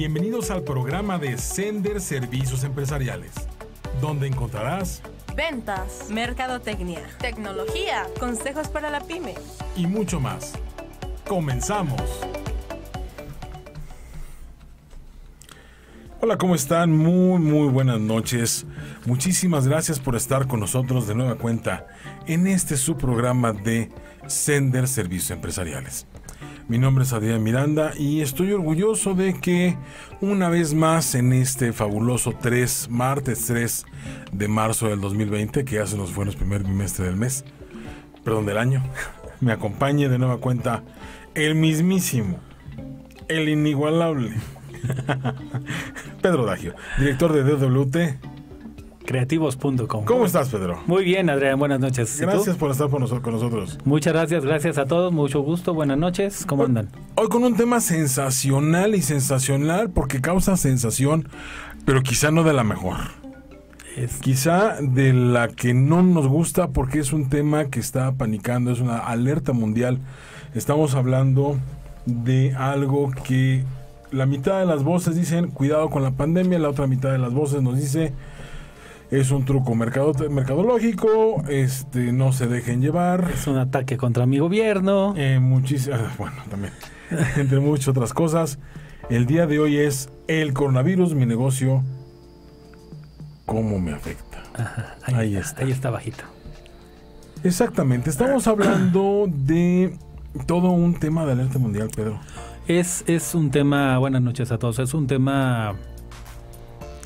Bienvenidos al programa de Sender Servicios Empresariales, donde encontrarás ventas, mercadotecnia, tecnología, consejos para la pyme y mucho más. Comenzamos. Hola, ¿cómo están? Muy, muy buenas noches. Muchísimas gracias por estar con nosotros de nueva cuenta en este su programa de Sender Servicios Empresariales. Mi nombre es Adrián Miranda y estoy orgulloso de que una vez más en este fabuloso 3, martes 3 de marzo del 2020, que ya se nos fue el primer bimestre del mes, perdón, del año, me acompañe de nueva cuenta el mismísimo, el inigualable Pedro Dagio, director de DWT creativos.com. ¿Cómo estás, Pedro? Muy bien, Adrián, buenas noches. Gracias por estar con nosotros. Muchas gracias, gracias a todos, mucho gusto, buenas noches, ¿cómo andan? Hoy con un tema sensacional y sensacional porque causa sensación, pero quizá no de la mejor. Quizá de la que no nos gusta porque es un tema que está panicando, es una alerta mundial. Estamos hablando de algo que la mitad de las voces dicen cuidado con la pandemia, la otra mitad de las voces nos dice es un truco mercado, mercadológico, este, no se dejen llevar. Es un ataque contra mi gobierno. Eh, muchísimas, bueno, también, entre muchas otras cosas. El día de hoy es el coronavirus, mi negocio, cómo me afecta. ahí, está, Ahí está bajito. Exactamente, estamos hablando de todo un tema de alerta mundial, Pedro. Es, es un tema, buenas noches a todos, es un tema,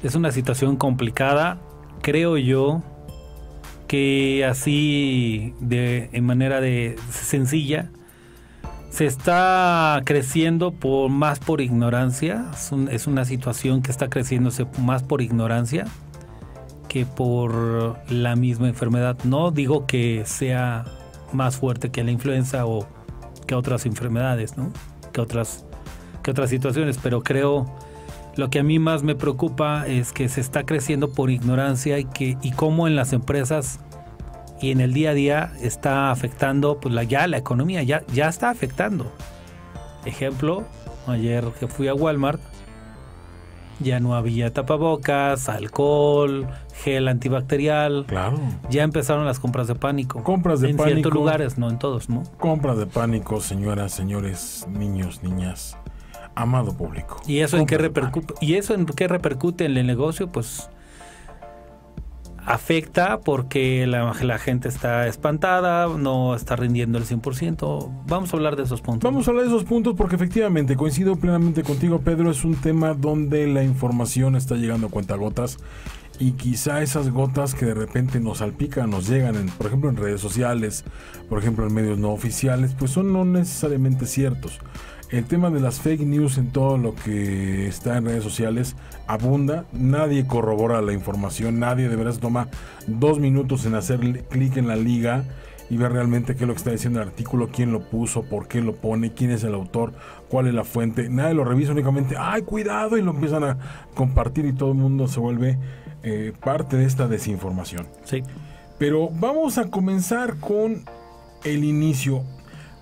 es una situación complicada creo yo que así de en manera de sencilla se está creciendo por más por ignorancia. Es, una situación que está creciéndose más por ignorancia que por la misma enfermedad. No digo que sea más fuerte que la influenza o que otras enfermedades no que otras que otras situaciones pero creo lo que a mí más me preocupa es que se está creciendo por ignorancia y que y cómo en las empresas y en el día a día está afectando pues la, ya la economía ya ya está afectando. Ejemplo, ayer que fui a Walmart ya no había tapabocas, alcohol, gel antibacterial. Claro. Ya empezaron las compras de pánico. Compras de pánico. En ciertos lugares, no en todos, ¿no? Compras de pánico, señoras, señores, niños, niñas amado público. ¿Y eso, en qué repercute, ¿Y eso en qué repercute en el negocio? Pues afecta porque la, la, gente está espantada, no está rindiendo el 100%. Vamos a hablar de esos puntos. Vamos a hablar de esos puntos porque efectivamente coincido plenamente contigo, Pedro. Es un tema donde la información está llegando a cuentagotas y quizá esas gotas que de repente nos salpican, nos llegan, en, por ejemplo, en redes sociales, por ejemplo, en medios no oficiales, pues son no necesariamente ciertos. El tema de las fake news en todo lo que está en redes sociales abunda. Nadie corrobora la información. Nadie de verdad toma dos minutos en hacer clic en la liga y ver realmente qué es lo que está diciendo el artículo, quién lo puso, por qué lo pone, quién es el autor, cuál es la fuente. Nadie lo revisa únicamente. ¡Ay, cuidado! Y lo empiezan a compartir y todo el mundo se vuelve eh, parte de esta desinformación. Sí. Pero vamos a comenzar con el inicio.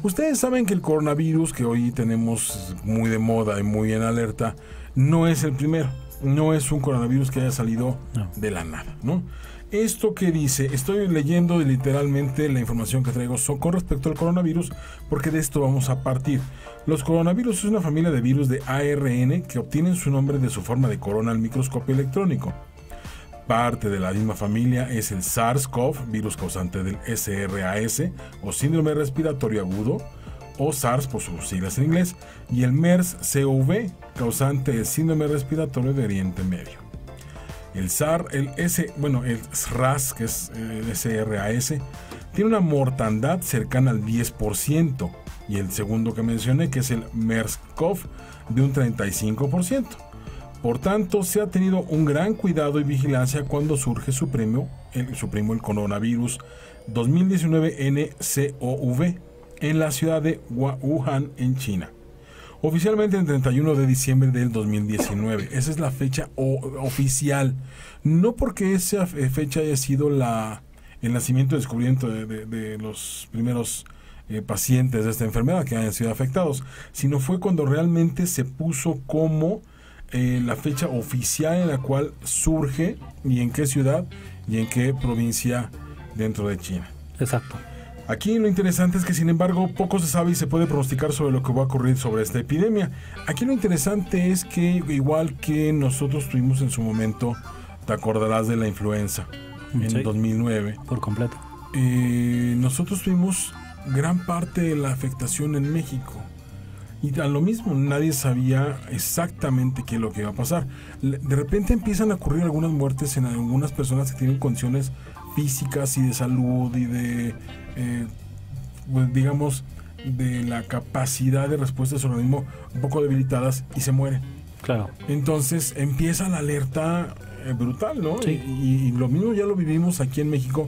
Ustedes saben que el coronavirus que hoy tenemos muy de moda y muy en alerta no es el primero. No es un coronavirus que haya salido de la nada, ¿no? Esto que dice, estoy leyendo literalmente la información que traigo con respecto al coronavirus, porque de esto vamos a partir. Los coronavirus es una familia de virus de ARN que obtienen su nombre de su forma de corona al microscopio electrónico parte de la misma familia es el SARS-CoV, virus causante del SRAS o síndrome respiratorio agudo, o SARS por sus siglas en inglés, y el MERS-CoV, causante del síndrome respiratorio de Oriente Medio. El SAR, el S, bueno, el SRAS, que es el SRAS, tiene una mortandad cercana al 10%, y el segundo que mencioné, que es el MERS-CoV, de un 35%. Por tanto, se ha tenido un gran cuidado y vigilancia cuando surge su premio, el, su primo el coronavirus 2019 NCOV en la ciudad de Wuhan, en China. Oficialmente el 31 de diciembre del 2019. Esa es la fecha oficial. No porque esa fecha haya sido la, el nacimiento y descubrimiento de, los primeros eh, pacientes de esta enfermedad que hayan sido afectados, sino fue cuando realmente se puso como eh, la fecha oficial en la cual surge y en qué ciudad y en qué provincia dentro de China. Exacto. Aquí lo interesante es que sin embargo poco se sabe y se puede pronosticar sobre lo que va a ocurrir sobre esta epidemia. Aquí lo interesante es que igual que nosotros tuvimos en su momento, te acordarás de la influenza en Sí. 2009, Por completo. eh, nosotros tuvimos gran parte de la afectación en México. Y a lo mismo, nadie sabía exactamente qué es lo que iba a pasar. De repente empiezan a ocurrir algunas muertes en algunas personas que tienen condiciones físicas y de salud y de, eh, pues, digamos, de la capacidad de respuesta de su organismo un poco debilitadas y se mueren. Claro. Entonces empieza la alerta eh, brutal, ¿no? Sí. Y, y lo mismo ya lo vivimos aquí en México.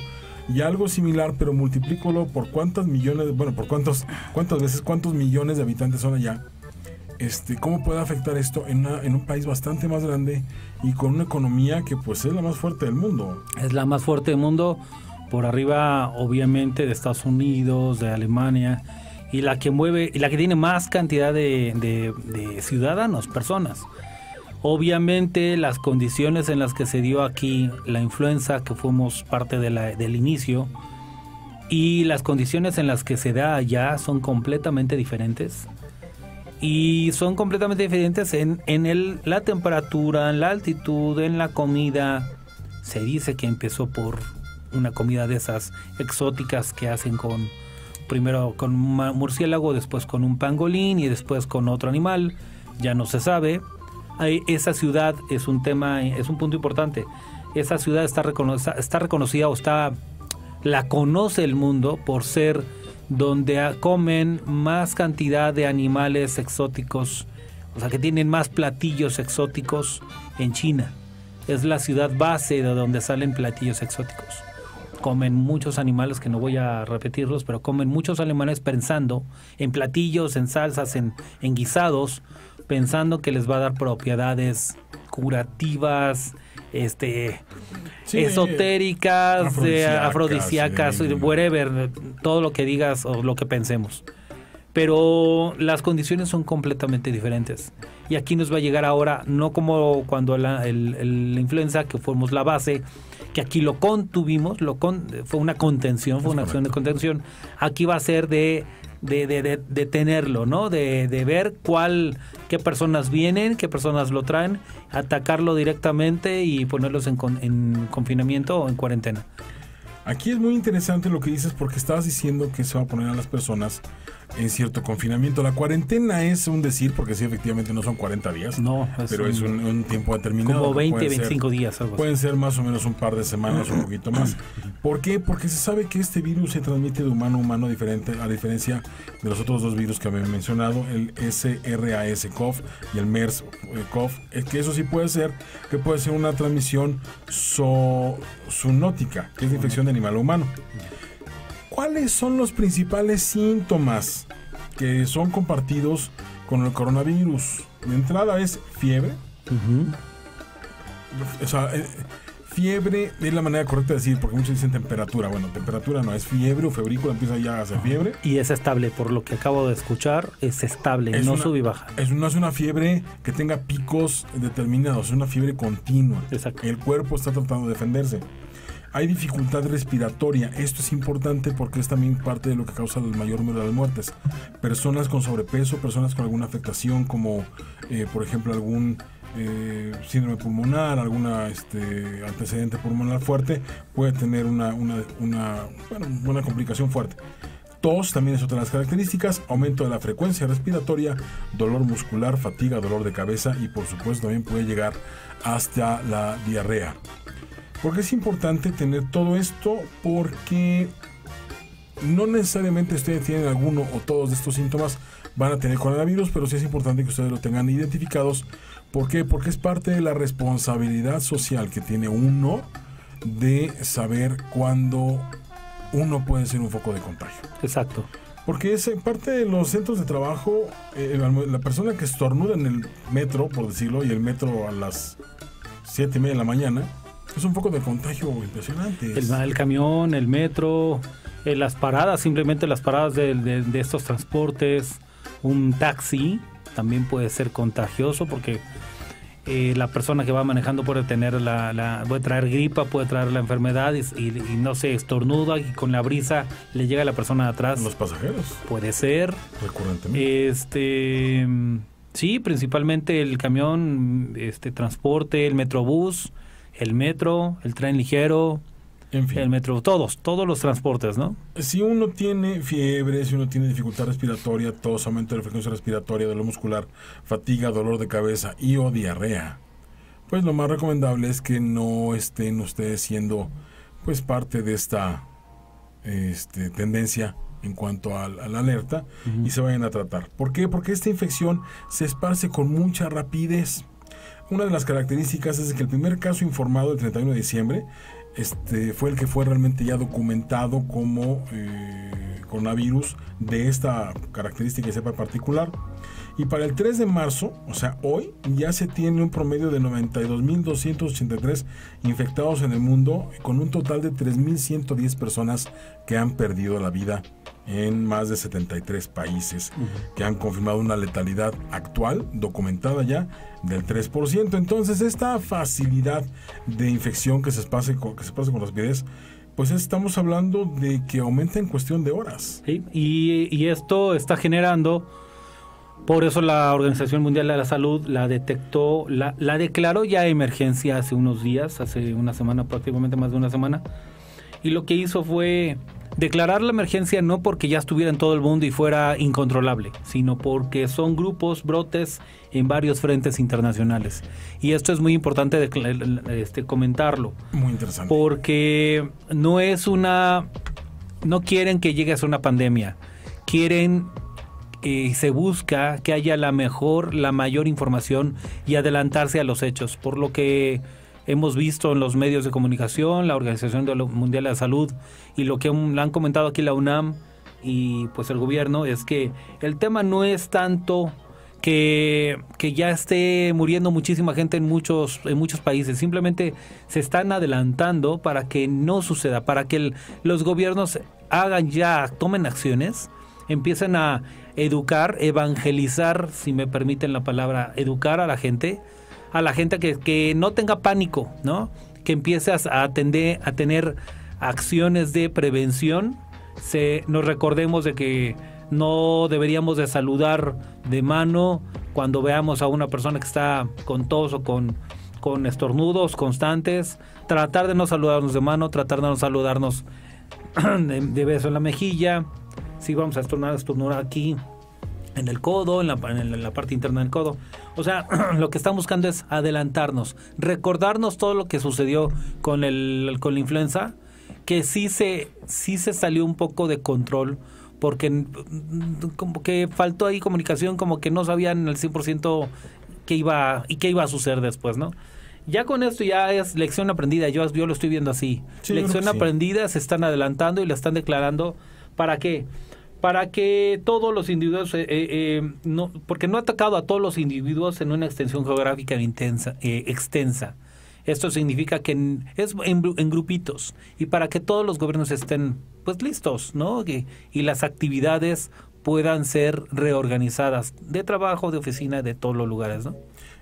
Y algo similar, pero multiplícalo por cuántas millones, bueno, por cuántos, cuántas veces, cuántos millones de habitantes son allá. Este, ¿Cómo puede afectar esto en, una- en un país bastante más grande y con una economía que pues es la más fuerte del mundo? Es la más fuerte del mundo, por arriba obviamente de Estados Unidos, de Alemania, y la que mueve, y la que tiene más cantidad de, ciudadanos, personas. Obviamente las condiciones en las que se dio aquí la influenza, que fuimos parte del inicio, y las condiciones en las que se da allá son completamente diferentes. Y son completamente diferentes en, en el, la temperatura, en la altitud, en la comida. Se dice que empezó por una comida de esas exóticas que hacen con primero con un murciélago, después con un pangolín y después con otro animal. Ya no se sabe. Esa ciudad es un tema, es un punto importante. Esa ciudad está, recono- está reconocida o está la conoce el mundo por ser donde comen más cantidad de animales exóticos, o sea que tienen más platillos exóticos en China. Es la ciudad base de donde salen platillos exóticos. Comen muchos animales, que no voy a repetirlos, pero comen muchos animales pensando en platillos, en salsas, en guisados, pensando que les va a dar propiedades curativas, este, Sí, esotéricas, afrodisíacas, afrodisíacas, sí. whatever, todo lo que digas o lo que pensemos. Pero las condiciones son completamente diferentes. Y aquí nos va a llegar ahora, no como cuando la, el- influenza, que fuimos la base, que aquí lo contuvimos, lo con, fue una contención, fue una acción de contención. Aquí va a ser de, de, de, de- tenerlo, ¿no? De, de ver cuál, qué personas vienen, qué personas lo traen, atacarlo directamente y ponerlos en, con- en confinamiento o en cuarentena. Aquí es muy interesante lo que dices porque estabas diciendo que se va a poner a las personas en cierto confinamiento. La cuarentena es un decir porque sí, efectivamente no son 40 días, No, es pero un- es un, un tiempo determinado. como que 20, puede ser- 25 días, algo así. Pueden ser más o menos un par de semanas o un poquito más. ¿Por qué? Porque se sabe que este virus se transmite de humano a humano diferente, a diferencia de los otros dos virus que había mencionado, el SRAS-CoV y el MERS-CoV. Es que eso sí puede ser, que puede ser una transmisión zo- zoonótica, que es la infección de animal a humano. ¿Cuáles son los principales síntomas que son compartidos con el coronavirus? De entrada es fiebre, Ujú. o sea, eh, fiebre es la manera correcta de decir, porque muchos dicen temperatura. Bueno, temperatura no, es fiebre o febrícula, empieza ya a hacer fiebre. Y es estable, por lo que acabo de escuchar, es estable, Es no una- sube y baja. Es, no es una fiebre que tenga picos determinados, es una fiebre continua. Exacto. El cuerpo está tratando de defenderse. Hay dificultad respiratoria. Esto es importante porque es también parte de lo que causa el mayor número de muertes. Personas con sobrepeso, personas con alguna afectación como, eh, por ejemplo, algún eh, síndrome pulmonar, alguna este, antecedente pulmonar fuerte, puede tener una, una complicación fuerte. Tos también es otra de las características, aumento de la frecuencia respiratoria, dolor muscular, fatiga, dolor de cabeza y por supuesto también puede llegar hasta la diarrea. Porque es importante tener todo esto porque no necesariamente ustedes tienen alguno o todos de estos síntomas van a tener coronavirus, pero sí es importante que ustedes lo tengan identificados. ¿Por qué? Porque es parte de la responsabilidad social que tiene uno de saber cuándo uno puede ser un foco de contagio. Exacto. Porque es eh, parte de los centros de trabajo, eh, la- la persona que estornuda en el metro, por decirlo, y el metro a las 7 y media de la mañana, es un foco de contagio impresionante. El, camión, el metro, eh, las paradas, simplemente las paradas de, de- de estos transportes, un taxi también puede ser contagioso porque eh, la persona que va manejando puede tener la, la, puede traer gripa, puede traer la enfermedad y, y, no sé, estornuda y con la brisa le llega a la persona de atrás. Los pasajeros. Puede ser. Recurrentemente. Este, sí, principalmente el camión, este transporte, el metrobús, el metro, el tren ligero, el metro, todos, todos los transportes, ¿no? Si uno tiene fiebre, si uno tiene dificultad respiratoria, tos, aumento de la frecuencia respiratoria, dolor muscular, fatiga, dolor de cabeza y o diarrea, pues lo más recomendable es que no estén ustedes siendo pues parte de esta este, tendencia en cuanto a, la alerta y se vayan a tratar. ¿Por qué? Porque esta infección se esparce con mucha rapidez. Una de las características es que el primer caso informado el 31 de diciembre este, fue el que fue realmente ya documentado como eh, coronavirus de esta característica y cepa particular. Y para el 3 de marzo, o sea, hoy, ya se tiene un promedio de 92.283 infectados en el mundo, con un total de 3.110 personas que han perdido la vida en más de 73 países, que han confirmado una letalidad actual, documentada ya, del 3%. Entonces, esta facilidad de infección que se pase con, que se pase con rapidez, pues estamos hablando de que aumenta en cuestión de horas. y, esto está generando, por eso la Organización Mundial de la Salud la detectó, la, la declaró ya emergencia hace unos días, hace una semana, prácticamente más de una semana, y lo que hizo fue declarar la emergencia no porque ya estuviera en todo el mundo y fuera incontrolable, sino porque son grupos, brotes en varios frentes internacionales. Y esto es muy importante este, comentarlo. Muy interesante. Porque no es una... No quieren que llegue a ser una pandemia. Quieren y eh, se busca que haya la mejor, la mayor información y adelantarse a los hechos. Por lo que hemos visto en los medios de comunicación, la Organización Mundial de la Salud y lo que han comentado aquí la UNAM y pues el gobierno es que el tema no es tanto que, que, ya esté muriendo muchísima gente en muchos, en muchos países. Simplemente se están adelantando para que no suceda, para que los gobiernos hagan ya, tomen acciones, empiecen a educar, evangelizar, si me permiten la palabra, educar a la gente a la gente que, que no tenga pánico, ¿no? Que empiece a, atender, a tener acciones de prevención. Se, nos recordemos de que no deberíamos de saludar de mano cuando veamos a una persona que está con tos o con, con estornudos constantes. Tratar de no saludarnos de mano, tratar de no saludarnos de, beso en la mejilla. Si vamos a estornudar aquí en el codo, en la, en la parte interna del codo. O sea, lo que están buscando es adelantarnos, recordarnos todo lo que sucedió con, el, con la influenza, que sí se, sí se salió un poco de control, porque como que faltó ahí comunicación, como que no sabían al 100% qué iba, y qué iba a suceder después, ¿no? Ya con esto ya es lección aprendida, yo, yo lo estoy viendo así. lección aprendida, se están adelantando y la están declarando. ¿Para qué? Para que todos los individuos, eh, eh, eh, no, porque no ha atacado a todos los individuos en una extensión geográfica intensa, extensa. Esto significa que es en, grupitos y para que todos los gobiernos estén pues listos, ¿no? y las actividades puedan ser reorganizadas de trabajo, de oficina, de todos los lugares, ¿no?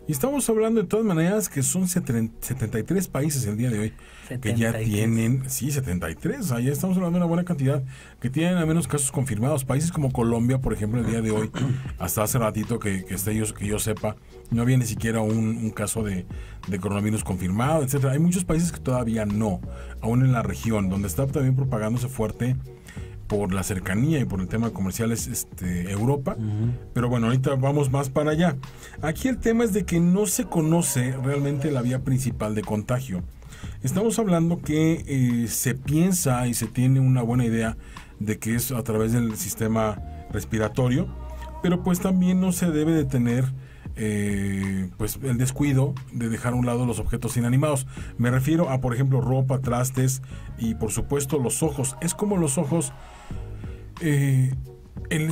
Y estamos hablando de todas maneras que son 73 países el día de hoy que ya tienen, sí, 73, ahí estamos hablando de una buena cantidad, que tienen al menos casos confirmados. Países como Colombia, por ejemplo, el día de hoy, hasta hace ratito que, que, esté yo, que yo sepa, no había ni siquiera un, caso de, de, coronavirus confirmado, etcétera. Hay muchos países que todavía no, aún en la región, donde está también propagándose fuerte por la cercanía y por el tema comercial es este, Europa. Pero bueno, ahorita vamos más para allá. Aquí el tema es de que no se conoce realmente la vía principal de contagio. Estamos hablando que eh, se piensa y se tiene una buena idea de que es a través del sistema respiratorio, pero pues también no se debe de tener eh, pues el descuido de dejar a un lado los objetos inanimados. Me refiero a, por ejemplo, ropa, trastes y por supuesto los ojos. Es como los ojos eh,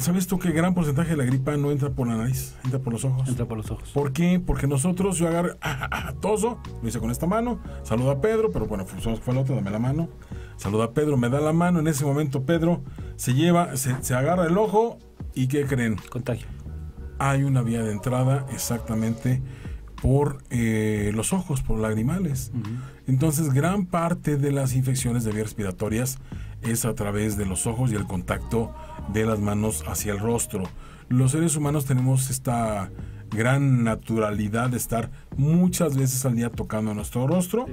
¿Sabes tú que gran porcentaje de la gripa no entra por la nariz? Entra por los ojos. Entra por los ojos. ¿Por qué? Porque nosotros, yo agarro, ah, ah, ah, toso, lo hice con esta mano, saludo a Pedro, pero bueno, fue el otro, dame la mano. Saluda a Pedro, me da la mano. En ese momento, Pedro se lleva, se, se agarra el ojo y ¿qué creen? Contagio. Hay una vía de entrada exactamente por eh, los ojos, por lagrimales. Entonces, gran parte de las infecciones de vías respiratorias es a través de los ojos y el contacto de las manos hacia el rostro. Los seres humanos tenemos esta gran naturalidad de estar muchas veces al día tocando nuestro rostro.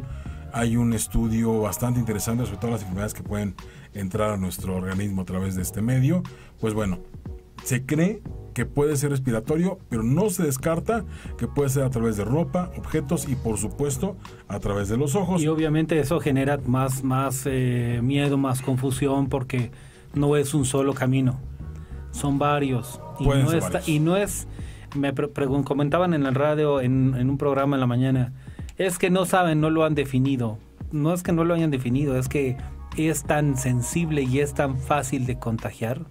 Hay un estudio bastante interesante sobre todas las enfermedades que pueden entrar a nuestro organismo a través de este medio. Pues bueno, se cree que puede ser respiratorio, pero no se descarta que puede ser a través de ropa, objetos y por supuesto a través de los ojos. Y obviamente eso genera más, más eh, miedo, más confusión porque no es un solo camino, son varios. Y, no, está, y no es, me comentaban en el radio, en, en un programa en la mañana, es que no saben, no lo han definido. No es que no lo hayan definido, es que es tan sensible y es tan fácil de contagiar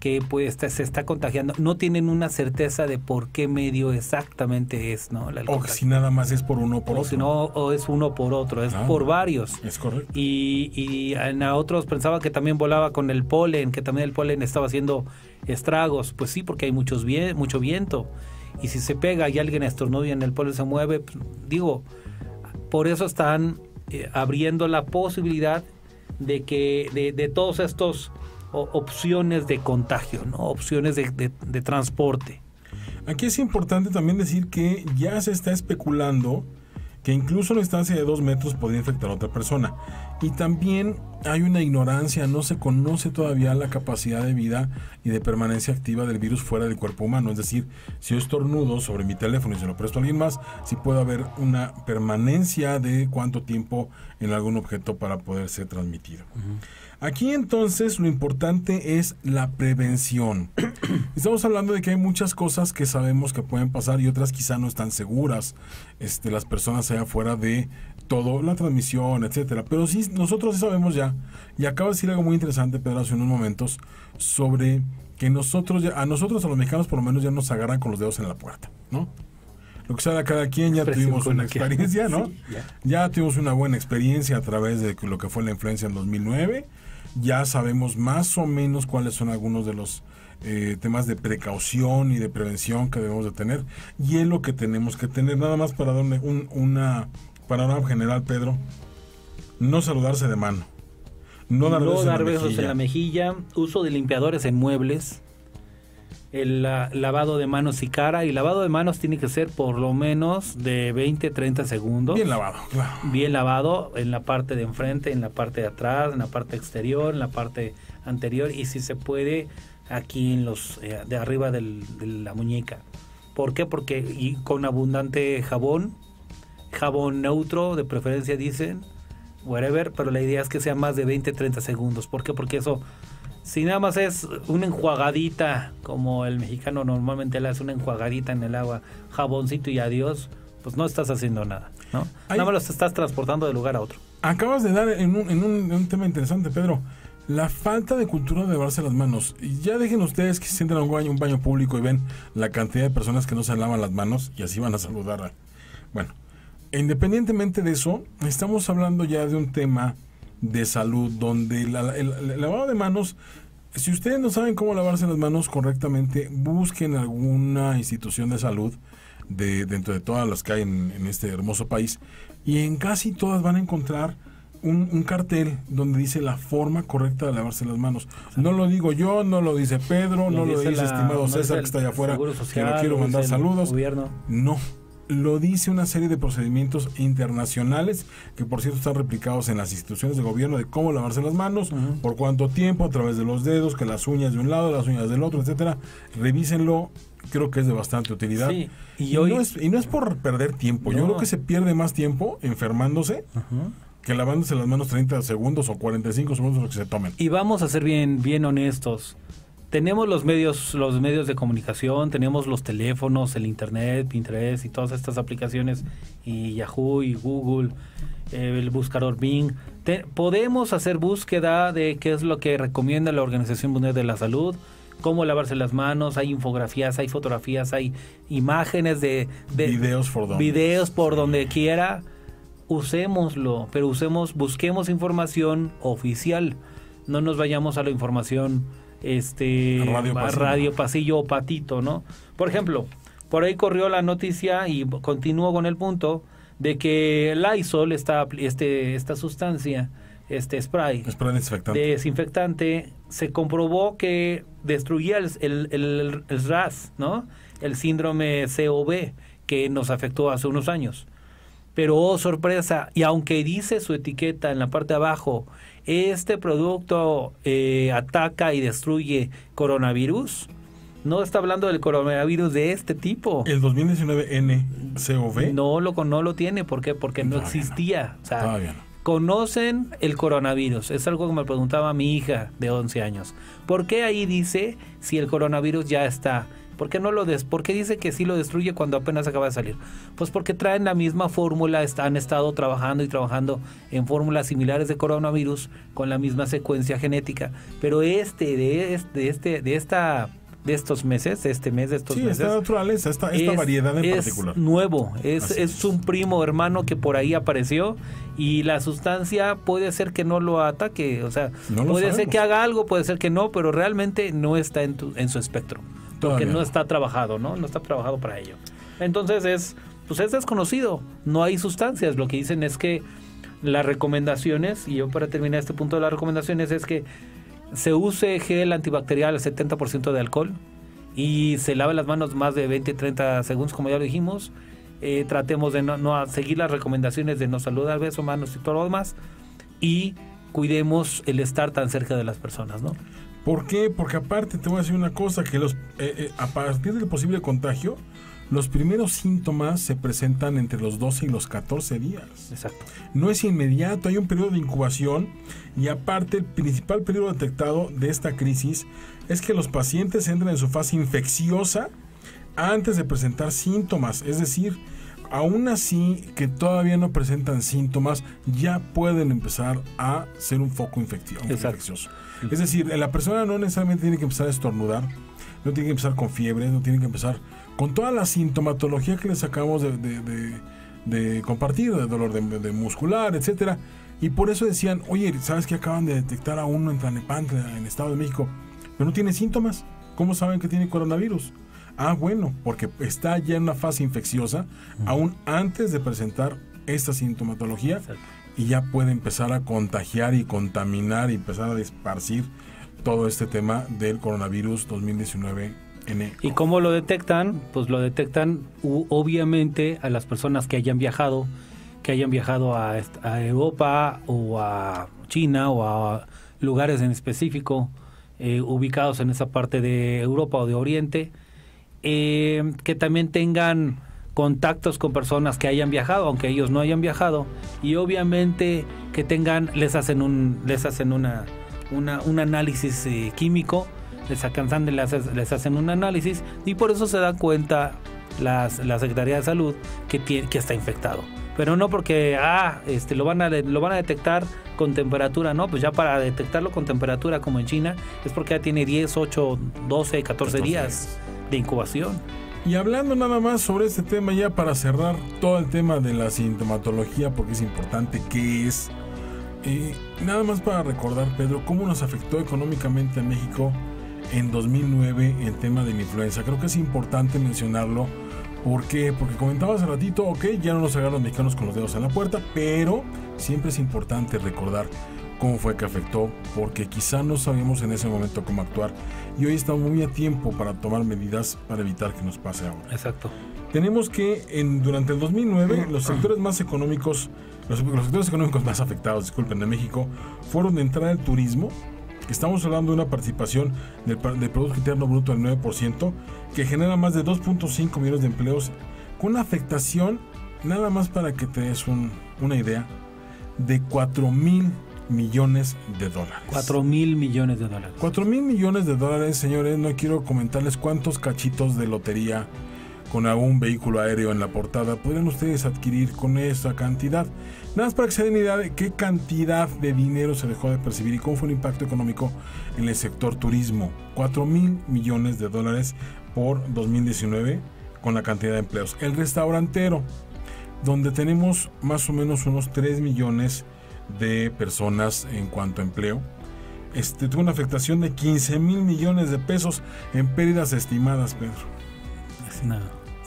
que pues se está contagiando. No tienen una certeza de por qué medio exactamente es, ¿no? o si nada más es por uno o por o otro. Si no, o es uno por otro, es por varios. Es correcto. Y, y en a otros pensaba que también volaba con el polen, que también el polen estaba haciendo estragos. Pues sí, porque hay muchos mucho viento. Y si se pega y alguien estornuda y en el polen se mueve, pues, digo, por eso están eh, abriendo la posibilidad de que de, de todos estos opciones de contagio, ¿no? opciones de, de, transporte. Aquí es importante también decir que ya se está especulando que incluso la distancia de dos metros podría infectar a otra persona. Y también hay una ignorancia, no se conoce todavía la capacidad de vida y de permanencia activa del virus fuera del cuerpo humano. Es decir, si yo estornudo sobre mi teléfono y se lo presto a alguien más, si puede haber una permanencia de cuánto tiempo en algún objeto para poder ser transmitido. Aquí entonces lo importante es la prevención. Estamos hablando de que hay muchas cosas que sabemos que pueden pasar y otras quizá no están seguras. Este, las personas allá afuera de todo, la transmisión, etcétera. Pero sí, nosotros sí sabemos ya, y acabo de decir algo muy interesante, Pedro, hace unos momentos, sobre que nosotros, a nosotros, a los mexicanos, por lo menos ya nos agarran con los dedos en la puerta, ¿no? Lo que sea, cada quien ya tuvimos una experiencia, ¿no? ya tuvimos una buena experiencia a través de lo que fue la influencia en 2009 ya sabemos más o menos cuáles son algunos de los eh, temas de precaución y de prevención que debemos de tener. Y es lo que tenemos que tener. Nada más para darle un una panorama general Pedro no saludarse de mano. No dar, besos, en la mejilla. Uso de limpiadores en muebles el lavado de manos y cara. Y lavado de manos tiene que ser por lo menos de 20, 30 segundos. Bien lavado, claro. Bien lavado en la parte de enfrente, en la parte de atrás, en la parte exterior, en la parte anterior y si se puede aquí en los eh, de arriba de la muñeca. ¿Por qué? Porque y con abundante jabón, jabón neutro, de preferencia dicen, whatever, pero la idea es que sea más de 20, 30 segundos. ¿Por qué? Porque eso si nada más es una enjuagadita, como el mexicano normalmente le hace una enjuagadita en el agua, jaboncito y adiós, pues no estás haciendo nada, ¿no? nada más los estás transportando de lugar a otro. Acabas de dar en un, en un, tema interesante, Pedro. La falta de cultura de lavarse las manos. Ya dejen ustedes que se sienten en un baño, un baño público y ven la cantidad de personas que no se lavan las manos y así van a saludar. Bueno, independientemente de eso, estamos hablando ya de un tema de salud, donde el, lavado de manos, si ustedes no saben cómo lavarse las manos correctamente, busquen alguna institución de salud de, dentro de todas las que hay en, este hermoso país y en casi todas van a encontrar un, cartel donde dice la forma correcta de lavarse las manos. No lo digo yo, no lo dice Pedro, no lo dice, estimado César que está allá afuera, que no quiero mandar saludos. No, lo dice una serie de procedimientos internacionales que por cierto están replicados en las instituciones de gobierno de cómo lavarse las manos, por cuánto tiempo, a través de los dedos, que las uñas de un lado, las uñas del otro, etcétera. Revísenlo, creo que es de bastante utilidad. Y, no es, y, no es, por perder tiempo, yo creo que se pierde más tiempo enfermándose. Que lavándose las manos 30 segundos o 45 segundos lo que se tomen. Y vamos a ser bien, bien honestos tenemos los medios, los medios de comunicación, tenemos los teléfonos, el internet, Pinterest y todas estas aplicaciones, y Yahoo y Google, eh, el buscador Bing. podemos hacer búsqueda de qué es lo que recomienda la Organización Mundial de la Salud, cómo lavarse las manos, hay infografías, hay fotografías, hay imágenes de, videos por donde, videos por donde quiera. Usémoslo, pero usemos, busquemos información oficial. No nos vayamos a la información este radio, pasillo. radio pasillo o patito, ¿no? Por ejemplo, por ahí corrió la noticia y continúo con el punto de que el Lysol, esta, este, esta sustancia, este spray, Spray desinfectante. desinfectante, se comprobó que destruía el, el, el- el RAS, ¿no? El síndrome COV que nos afectó hace unos años. Pero, oh, sorpresa, y aunque dice su etiqueta en la parte de abajo, este producto eh, ataca y destruye coronavirus, no está hablando del coronavirus de este tipo. El 2019 NCOV. No lo, no lo tiene, ¿por qué? Porque no Todavía no. existía. O sea, Todavía no. conocen el coronavirus. Es algo que me preguntaba mi hija de 11 años. ¿Por qué ahí dice si el coronavirus ya está? ¿Por qué no lo des? ¿Por qué dice que sí lo destruye cuando apenas acaba de salir? Pues porque traen la misma fórmula, han estado trabajando y trabajando en fórmulas similares de coronavirus con la misma secuencia genética. Pero este de este de este de esta de estos meses, este mes de estos Sí, meses esta naturaleza, esta, esta es- variedad en es particular. nuevo, es, es es. un primo hermano que por ahí apareció y la sustancia puede ser que no lo ataque, o sea, No puede ser que haga algo, puede ser que no, pero realmente no está en, tu- en su espectro, porque Todavía no, está trabajado, ¿no? No está trabajado para ello. Entonces es, pues es desconocido, no hay sustancias, lo que dicen es que las recomendaciones, y yo para terminar este punto de las recomendaciones es que se use gel antibacterial al 70% de alcohol y se lave las manos más de 20, 30 segundos, como ya lo dijimos. Eh, tratemos de no, no seguir las recomendaciones de no saludar, besos, manos y todo lo demás. Y cuidemos el estar tan cerca de las personas, ¿no? ¿Por qué? Porque aparte te voy a decir una cosa, que los eh, eh, a partir del posible contagio, los primeros síntomas se presentan entre los 12 y los 14 días. Exacto. No es inmediato, hay un periodo de incubación y aparte el principal periodo detectado de esta crisis es que los pacientes entran en su fase infecciosa antes de presentar síntomas, es decir, aún así que todavía no presentan síntomas, ya pueden empezar a ser un foco Exacto. infeccioso. Es decir, la persona no necesariamente tiene que empezar a estornudar, no tiene que empezar con fiebre, no tiene que empezar con toda la sintomatología que les acabamos de, de- de- de compartir, de dolor de, muscular, etcétera. Y por eso decían, oye, ¿sabes que acaban de detectar a uno en Tlanepantla, en Estado de México, pero no tiene síntomas? ¿Cómo saben que tiene coronavirus? Ah, bueno, porque está ya en una fase infecciosa, aún antes de presentar esta sintomatología, Exacto. Y ya puede empezar a contagiar y contaminar y empezar a esparcir todo este tema del coronavirus 2019 N. ¿Y cómo lo detectan? Pues lo detectan obviamente a las personas que hayan viajado, que hayan viajado a, a Europa o a China o a lugares en específico eh, ubicados en esa parte de Europa o de Oriente, eh, que también tengan contactos con personas que hayan viajado, aunque ellos no hayan viajado, y obviamente que tengan, les hacen un, les hacen una, una- un análisis eh, químico, les sangre, les, les hacen un análisis, y por eso se dan cuenta las, la Secretaría de Salud que, tiene, que está infectado. Pero no porque ah, este, lo, van a, lo van a detectar con temperatura, no, pues ya para detectarlo con temperatura como en China es porque ya tiene 10, 8, 12, 14 14 días días. de incubación. Y hablando nada más sobre este tema, ya para cerrar todo el tema de la sintomatología, porque es importante qué es, eh, nada más para recordar, Pedro, cómo nos afectó económicamente a México en 2009 el tema de la influenza. Creo que es importante mencionarlo. ¿Por qué? Porque comentaba hace ratito, ok, ya no nos agarran los mexicanos con los dedos en la puerta, pero siempre es importante recordar cómo fue que afectó, porque quizá no sabíamos en ese momento cómo actuar y hoy estamos muy a tiempo para tomar medidas para evitar que nos pase ahora. Exacto. Tenemos que en, durante el 2009 los sectores más económicos, los, los sectores económicos más afectados, disculpen, de México, fueron de entrada el turismo. Estamos hablando de una participación del, Producto Interno Bruto del 9%, que genera más de 2.5 millones de empleos, con una afectación, nada más para que te des un- una idea, de 4 mil millones de dólares. 4 mil millones de dólares. 4 mil millones de dólares, señores. No quiero comentarles cuántos cachitos de lotería con algún vehículo aéreo en la portada podrían ustedes adquirir con esa cantidad. Nada más para que se den idea de qué cantidad de dinero se dejó de percibir y cómo fue el impacto económico en el sector turismo. 4 mil millones de dólares por 2019 con la cantidad de empleos. El restaurantero, donde tenemos más o menos unos 3 millones de personas en cuanto a empleo este, tuvo una afectación de 15 mil millones de pesos en pérdidas estimadas, Pedro. Es una-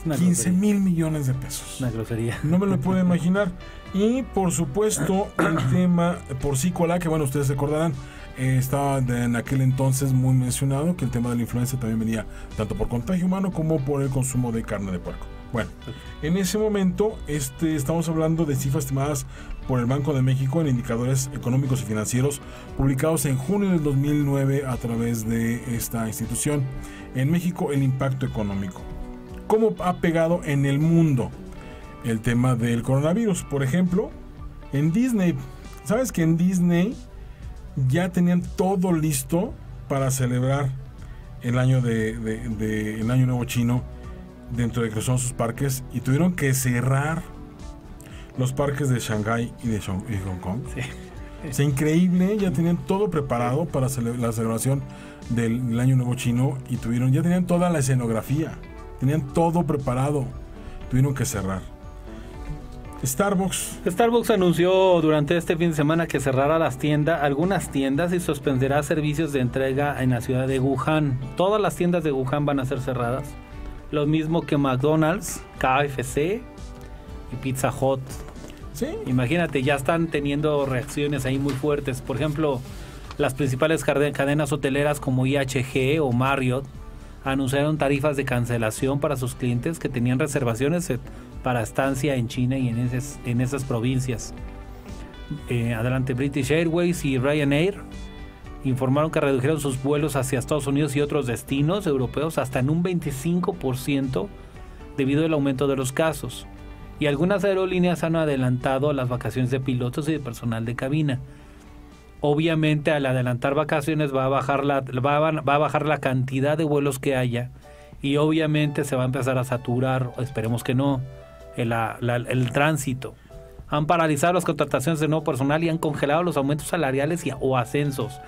Una 15 grosería. mil millones de pesos. Una grosería. No me lo puedo imaginar. Y por supuesto, el tema porcícola, que bueno, ustedes recordarán, eh, estaba de- en aquel entonces muy mencionado que el tema de la influenza también venía tanto por contagio humano como por el consumo de carne de puerco. Bueno, en ese momento este, estamos hablando de cifras estimadas por el Banco de México en indicadores económicos y financieros publicados en junio del 2009 a través de esta institución. En México el impacto económico. ¿Cómo ha pegado en el mundo? el tema del coronavirus. Por ejemplo, en Disney, ¿sabes que en Disney ya tenían todo listo para celebrar el año de, de- el año nuevo chino dentro de que son sus parques y tuvieron que cerrar los parques de Shanghai y de Hong, Kong? Sí. Sea, increíble, ya tenían todo preparado para cele- la celebración del, del año nuevo chino y tuvieron, ya tenían toda la escenografía, tenían todo preparado, tuvieron que cerrar. Starbucks Starbucks anunció durante este fin de semana que cerrará las tiendas, algunas tiendas y suspenderá servicios de entrega en la ciudad de Wuhan. Todas las tiendas de Wuhan van a ser cerradas. Lo mismo que McDonald's, KFC y Pizza Hut. Imagínate, ya están teniendo reacciones ahí muy fuertes. Por ejemplo, las principales cade- cadenas hoteleras como IHG o Marriott anunciaron tarifas de cancelación para sus clientes que tenían reservaciones para estancia en China y en esas, en esas provincias. Eh, adelante, British Airways y Ryanair informaron que redujeron sus vuelos hacia Estados Unidos y otros destinos europeos hasta en un 25% debido al aumento de los casos. Y algunas aerolíneas han adelantado las vacaciones de pilotos y de personal de cabina. Obviamente al adelantar vacaciones va a bajar la, va va a bajar la cantidad de vuelos que haya y obviamente se va a empezar a saturar, esperemos que no, el, el tránsito. Han paralizado las contrataciones de nuevo personal y han congelado los aumentos salariales y, o ascensos.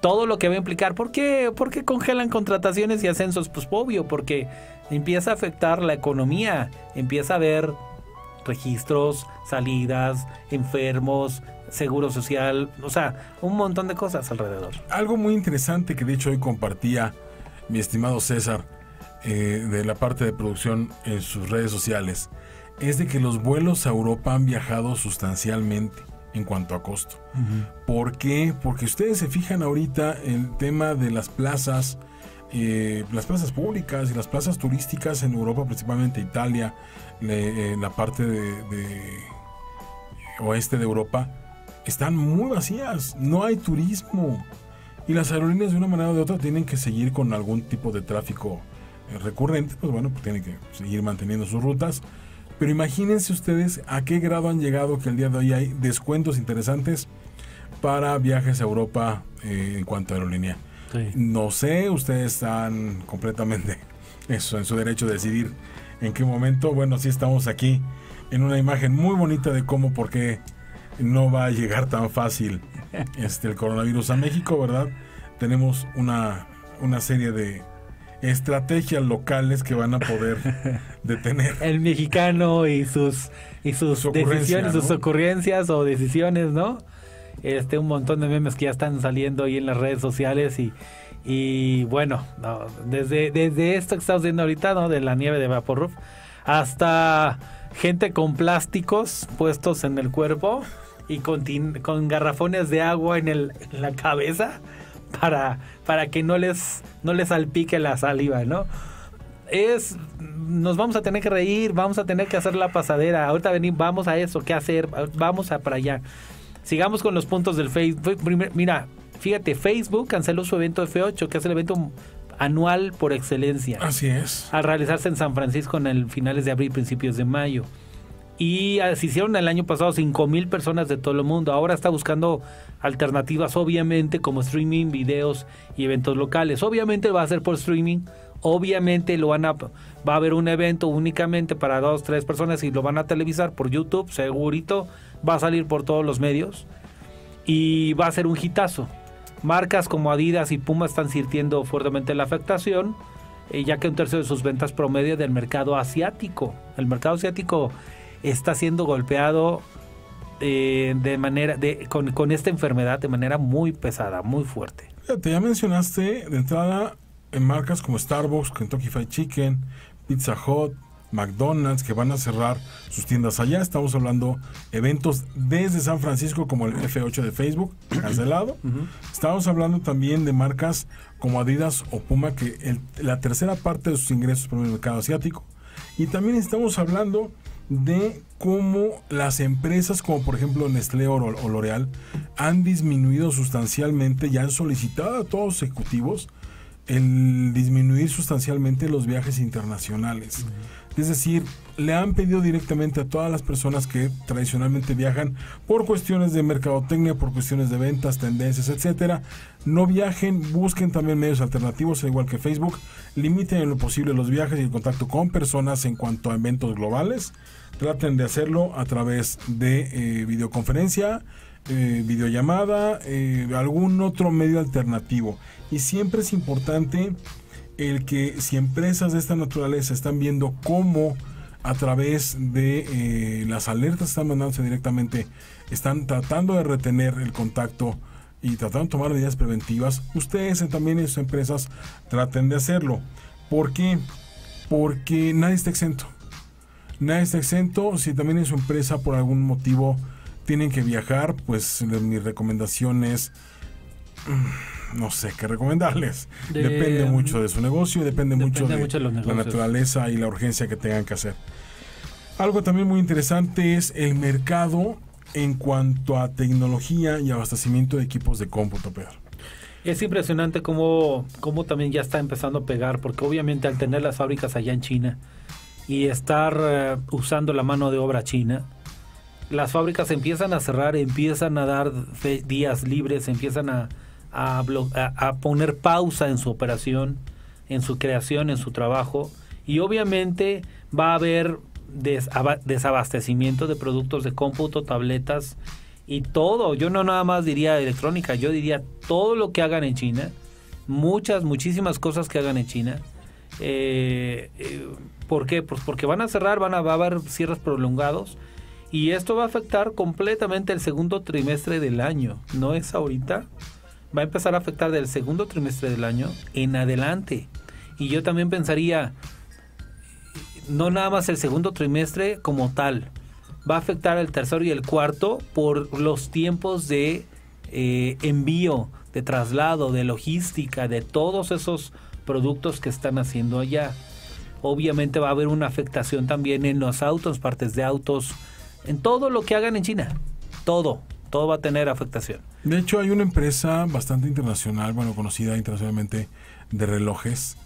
Todo lo que va a implicar, ¿por qué, ¿por qué congelan contrataciones y ascensos? Pues obvio, porque empieza a afectar la economía, empieza a haber registros, salidas, enfermos, seguro social, o sea, un montón de cosas alrededor. algo muy interesante que de hecho hoy compartía mi estimado César eh, de la parte de producción en sus redes sociales es de que los vuelos a Europa han viajado sustancialmente en cuanto a costo. ¿Por qué? Porque ustedes se fijan ahorita el tema de las plazas, eh, las plazas públicas y las plazas turísticas en Europa, principalmente Italia, le- eh, la parte de, oeste de Europa, están muy vacías. No hay turismo. Y las aerolíneas de una manera o de otra tienen que seguir con algún tipo de tráfico eh, recurrente, pues bueno, pues tienen que seguir manteniendo sus rutas. Pero imagínense ustedes a qué grado han llegado que el día de hoy hay descuentos interesantes para viajes a Europa eh, en cuanto a aerolínea. No sé, ustedes están completamente eso, en su derecho de decidir en qué momento. Bueno, sí estamos aquí en una imagen muy bonita de cómo, por qué no va a llegar tan fácil este, el coronavirus a México, ¿verdad? Tenemos una, una serie de estrategias locales que van a poder detener. El mexicano y sus y sus Su decisiones, sus ocurrencias o decisiones, ¿no? Este un montón de memes que ya están saliendo ahí en las redes sociales y y bueno, no, desde desde esto que estamos viendo ahorita, ¿no? De la nieve de Vaporruf hasta gente con plásticos puestos en el cuerpo y con, con garrafones de agua en, el, la cabeza para, para que no les, no les salpique la saliva, ¿no? Es, nos vamos a tener que reír, vamos a tener que hacer la pasadera. Ahorita venimos, vamos a eso, ¿qué hacer? Vamos a para allá. Sigamos con los puntos del Facebook. Mira, fíjate, Facebook canceló su evento F8, que es el evento anual por excelencia Así es. al realizarse en San Francisco en el finales de abril, principios de mayo. Y ah, se hicieron el año pasado 5 mil personas de todo el mundo. Ahora está buscando alternativas, obviamente, como streaming, videos y eventos locales. Obviamente va a ser por streaming. Obviamente lo van a, va a haber un evento únicamente para dos, tres personas y lo van a televisar por YouTube, segurito. Va a salir por todos los medios y va a ser un hitazo. Marcas como Adidas y Puma están sintiendo fuertemente la afectación, eh, ya que un tercio de sus ventas promedio del mercado asiático. El mercado asiático está siendo golpeado eh, de manera con, con esta enfermedad de manera muy pesada, muy fuerte. Ya mencionaste de entrada en marcas como Starbucks, Kentucky Fried Chicken, Pizza Hut, McDonald's, que van a cerrar sus tiendas allá. Estamos hablando eventos desde San Francisco como el F8 de Facebook, cancelado. Estamos hablando también de marcas como Adidas o Puma, que la tercera parte de sus ingresos por el mercado asiático. Y también estamos hablando de cómo las empresas como por ejemplo Nestlé o, L'Oreal han disminuido sustancialmente y han solicitado a todos los ejecutivos el disminuir sustancialmente los viajes internacionales. Es decir, le han pedido directamente a todas las personas que tradicionalmente viajan por cuestiones de mercadotecnia, por cuestiones de ventas, tendencias, etcétera, no viajen, busquen también medios alternativos, al igual que Facebook, limiten en lo posible los viajes y el contacto con personas en cuanto a eventos globales, traten de hacerlo a través de eh, videoconferencia, eh, videollamada, eh, algún otro medio alternativo. Y siempre es importante el que si empresas de esta naturaleza están viendo cómo a través de eh, las alertas están mandándose directamente, están tratando de retener el contacto y tratando de tomar medidas preventivas, ustedes también en sus empresas traten de hacerlo. ¿Por qué? Porque nadie está exento. Nadie está exento. Si también en su empresa por algún motivo tienen que viajar, pues mi recomendación es no sé qué recomendarles. depende mucho de su negocio, depende, mucho de, la naturaleza y la urgencia que tengan que hacer. Algo también muy interesante es el mercado en cuanto a tecnología y abastecimiento de equipos de cómputo, Pedro. Es impresionante cómo, cómo también ya está empezando a pegar, porque obviamente al tener las fábricas allá en China y estar eh, usando la mano de obra china, las fábricas empiezan a cerrar, empiezan a dar días libres, empiezan a, a, poner pausa en su operación, en su creación, en su trabajo. Y obviamente va a haber desabastecimiento de productos de cómputo, tabletas y todo. Yo no nada más diría electrónica, yo diría todo lo que hagan en China, muchas, muchísimas cosas que hagan en China. Eh, eh, ¿Por qué? Pues porque van a cerrar, van a, a haber cierres prolongados y esto va a afectar completamente el segundo trimestre del año. No es ahorita, va a empezar a afectar del segundo trimestre del año en adelante. Y yo también pensaría, no nada más el segundo trimestre como tal, va a afectar el tercero y el cuarto por los tiempos de eh, envío, de traslado, de logística, de todos esos productos que están haciendo allá. Obviamente va a haber una afectación también en los autos, partes de autos, en todo lo que hagan en China. Todo, todo va a tener afectación. De hecho, hay una empresa bastante internacional, bueno, conocida internacionalmente de relojes,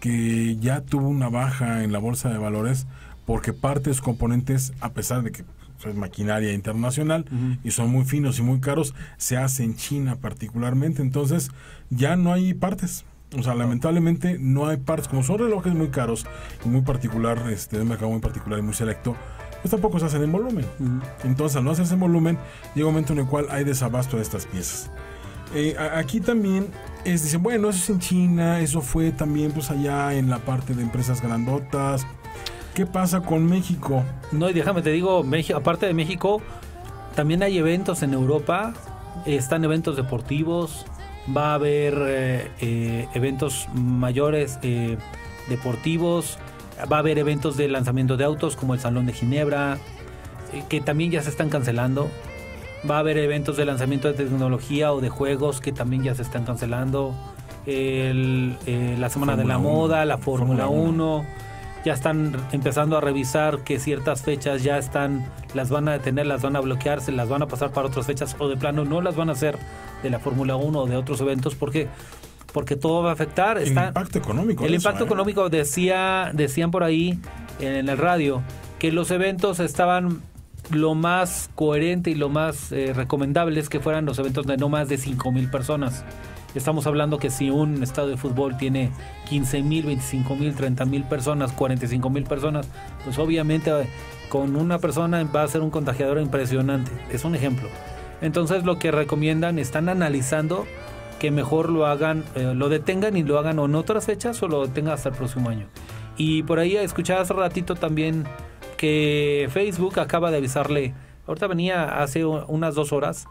que ya tuvo una baja en la bolsa de valores porque parte de sus componentes, a pesar de que es maquinaria internacional y son muy finos y muy caros, se hace en China particularmente. Entonces, ya no hay partes. O sea, lamentablemente no hay partes. Como son relojes muy caros y muy particular, este, de un mercado muy particular y muy selecto, pues tampoco se hacen en volumen. Entonces, al no hacerse en volumen, llega un momento en el cual hay desabasto de estas piezas. Eh, aquí también es, dicen, bueno, eso es en China, eso fue también pues allá en la parte de empresas grandotas. ¿Qué pasa con México? No, y déjame te digo, México, aparte de México, también hay eventos en Europa, están eventos deportivos, va a haber eh, eh, eventos mayores deportivos, va a haber eventos de lanzamiento de autos como el Salón de Ginebra, eh, que también ya se están cancelando. Va a haber eventos de lanzamiento de tecnología o de juegos que también ya se están cancelando. Eh, la Semana de la Moda, la Fórmula 1. Ya están empezando a revisar que ciertas fechas ya están, las van a detener, las van a bloquear, se las van a pasar para otras fechas o de plano no las van a hacer de la Fórmula 1 o de otros eventos porque porque todo va a afectar. El impacto económico. El impacto ¿eh? económico decía, decían por ahí en el radio que los eventos estaban lo más coherente y lo más eh, recomendable es que fueran los eventos de no más de 5 mil personas. Estamos hablando que si un estado de fútbol tiene 15 mil, 25 mil, 30 mil personas, 45 mil personas, pues obviamente con una persona va a ser un contagiador impresionante. Es un ejemplo. Entonces lo que recomiendan, están analizando que mejor lo hagan, eh, lo detengan y lo hagan o en otras fechas o lo detengan hasta el próximo año. Y por ahí escuchaba hace ratito también que Facebook acaba de avisarle, ahorita venía hace unas dos horas,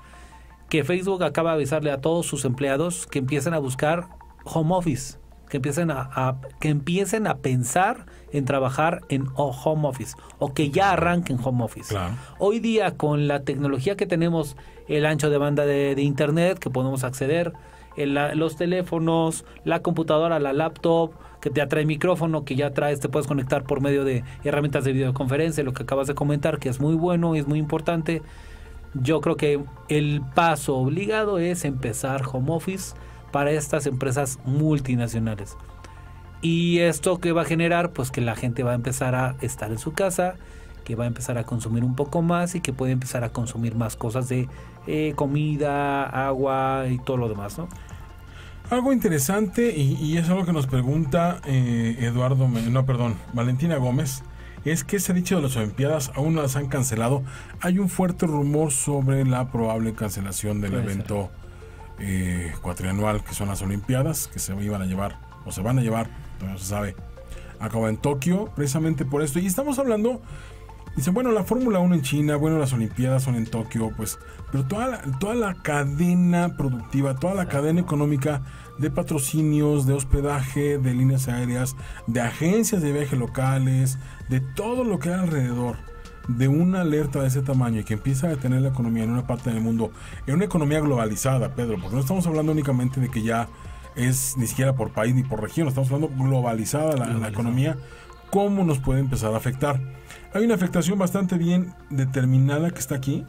que Facebook acaba de avisarle a todos sus empleados que empiecen a buscar home office, que empiecen a, que empiecen a pensar en trabajar en home office o que ya arranquen home office. Hoy día con la tecnología que tenemos, el ancho de banda de, internet que podemos acceder, los teléfonos, la computadora, la laptop, que te atrae micrófono, que ya traes, te puedes conectar por medio de herramientas de videoconferencia, lo que acabas de comentar, que es muy bueno y es muy importante. Yo creo que el paso obligado es empezar home office para estas empresas multinacionales. Y esto que va a generar, pues que la gente va a empezar a estar en su casa, que va a empezar a consumir un poco más y que puede empezar a consumir más cosas de eh, comida, agua y todo lo demás, ¿no? Algo interesante y, es algo que nos pregunta eh, Eduardo, no, perdón, Valentina Gómez, es que se ha dicho de las Olimpiadas, aún no las han cancelado. Hay un fuerte rumor sobre la probable cancelación del evento eh, cuatrianual que son las Olimpiadas, que se iban a llevar o se van a llevar no se sabe, acaba en Tokio, precisamente por esto. Y estamos hablando, dicen, bueno, la Fórmula 1 en China, bueno, las Olimpiadas son en Tokio, pues, pero toda la, toda la cadena productiva, toda la cadena económica de patrocinios, de hospedaje, de líneas aéreas, de agencias de viaje locales, de todo lo que hay alrededor de una alerta de ese tamaño y que empieza a detener la economía en una parte del mundo, en una economía globalizada, Pedro, porque no estamos hablando únicamente de que ya es ni siquiera por país ni por región, estamos hablando globalizada la, economía, cómo nos puede empezar a afectar. Hay una afectación bastante bien determinada que está aquí,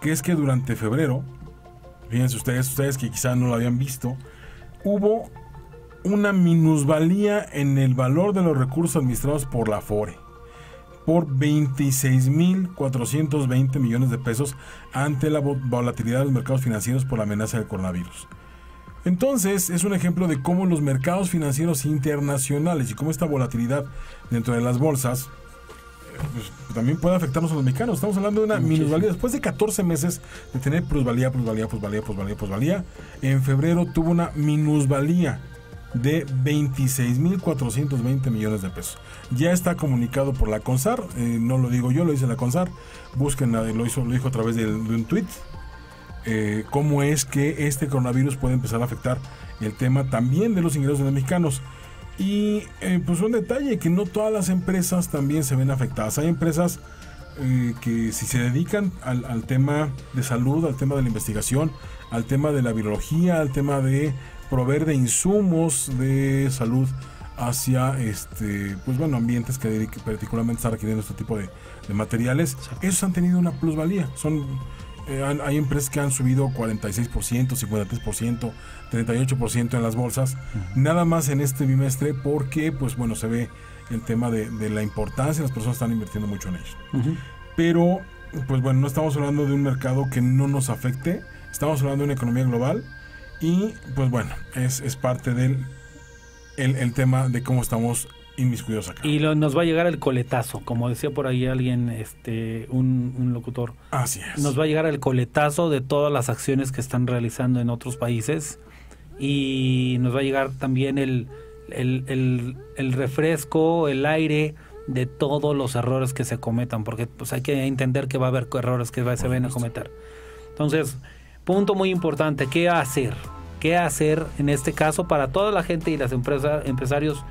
que es que durante febrero, fíjense ustedes, ustedes que quizá no lo habían visto, hubo una minusvalía en el valor de los recursos administrados por la FORE por 26.420 millones de pesos ante la volatilidad de los mercados financieros por la amenaza del coronavirus. Entonces, es un ejemplo de cómo los mercados financieros internacionales y cómo esta volatilidad dentro de las bolsas pues, también puede afectarnos a los mexicanos. Estamos hablando de una minusvalía. Después de 14 meses de tener plusvalía, plusvalía, plusvalía, plusvalía, plusvalía, en febrero tuvo una minusvalía de 26.420 millones de pesos. Ya está comunicado por la CONSAR, eh, no lo digo yo, lo dice la CONSAR. Busquen, lo hizo, lo dijo a través de, de un tweet eh, cómo es que este coronavirus puede empezar a afectar el tema también de los ingresos de los mexicanos. Y eh, pues un detalle, que no todas las empresas también se ven afectadas. Hay empresas eh, que si se dedican al, tema de salud, al tema de la investigación, al tema de la biología, al tema de proveer de insumos de salud hacia este pues bueno ambientes que particularmente están requiriendo este tipo de, de materiales, esos han tenido una plusvalía. Son eh, hay empresas que han subido 46%, 53%, 38% en las bolsas, nada más en este bimestre porque, pues bueno, se ve el tema de, la importancia, las personas están invirtiendo mucho en ellos. Pero, pues bueno, no estamos hablando de un mercado que no nos afecte, estamos hablando de una economía global y, pues bueno, es, es parte del el tema de cómo estamos y nos va a llegar el coletazo, como decía por ahí alguien, este, un, locutor. Así es. Nos va a llegar el coletazo de todas las acciones que están realizando en otros países y nos va a llegar también el, el, el, refresco, el aire de todos los errores que se cometan, porque pues hay que entender que va a haber errores que se van a cometer. Entonces, punto muy importante, ¿qué hacer? ¿Qué hacer en este caso para toda la gente y las empresas, empresarios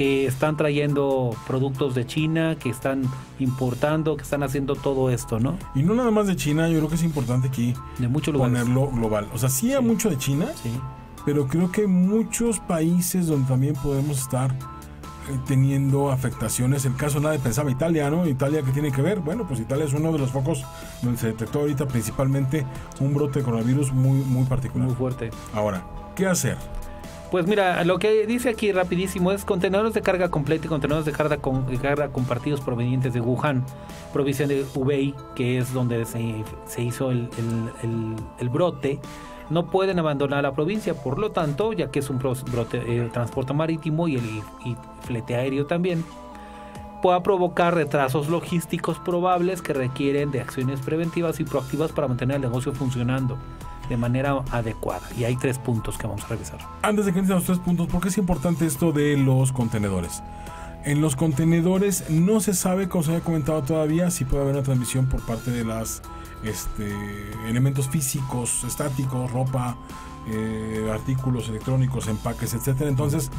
que están trayendo productos de China, que están importando, que están haciendo todo esto, ¿no? Y no nada más de China, yo creo que es importante aquí de ponerlo global. O sea, sí hay mucho de China, pero creo que hay muchos países donde también podemos estar eh, teniendo afectaciones. El caso nadie pensaba Italia, ¿no? Italia, ¿qué tiene que ver? Bueno, pues Italia es uno de los focos donde se detectó ahorita principalmente un brote de coronavirus muy, muy particular. Muy fuerte. Ahora, ¿qué hacer? Pues mira, lo que dice aquí rapidísimo es contenedores de carga completa y contenedores de carga, con, carga compartidos provenientes de Wuhan, provisión de Hubei, que es donde se, hizo el, brote, no pueden abandonar la provincia. Por lo tanto, ya que es un brote, el transporte marítimo y el flete aéreo también, pueda provocar retrasos logísticos probables que requieren de acciones preventivas y proactivas para mantener el negocio funcionando de manera adecuada. Y hay tres puntos que vamos a revisar. Antes de que entren los tres puntos, ¿por qué es importante esto de los contenedores? En los contenedores no se sabe, como se había comentado todavía, si puede haber una transmisión por parte de los este, elementos físicos, estáticos, ropa, eh, artículos electrónicos, empaques, etcétera. Entonces,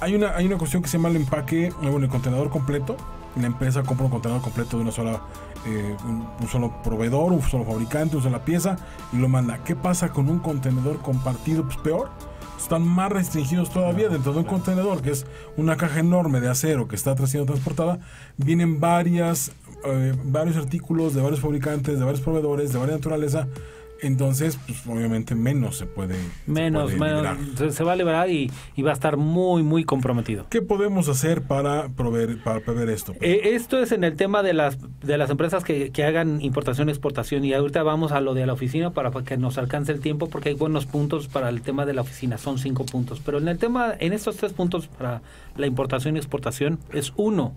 hay, una, hay una cuestión que se llama el empaque, bueno, el contenedor completo. La empresa compra un contenedor completo de una sola, eh, un, solo proveedor, un solo fabricante, una sola pieza y lo manda. ¿Qué pasa con un contenedor compartido? Pues peor. Están más restringidos todavía dentro de un contenedor, que es una caja enorme de acero que está siendo transportada. Vienen varias, eh, varios artículos de varios fabricantes, de varios proveedores, de varias naturaleza entonces, pues obviamente menos se puede. Menos, se, se, va a liberar y, va a estar muy, muy comprometido. ¿Qué podemos hacer para proveer, para prever esto? Eh, esto es en el tema de las, de las empresas que, que hagan importación exportación. Y ahorita vamos a lo de la oficina para que nos alcance el tiempo, porque hay buenos puntos para el tema de la oficina. Son cinco puntos. Pero en el tema, en estos tres puntos para la importación y exportación, es uno,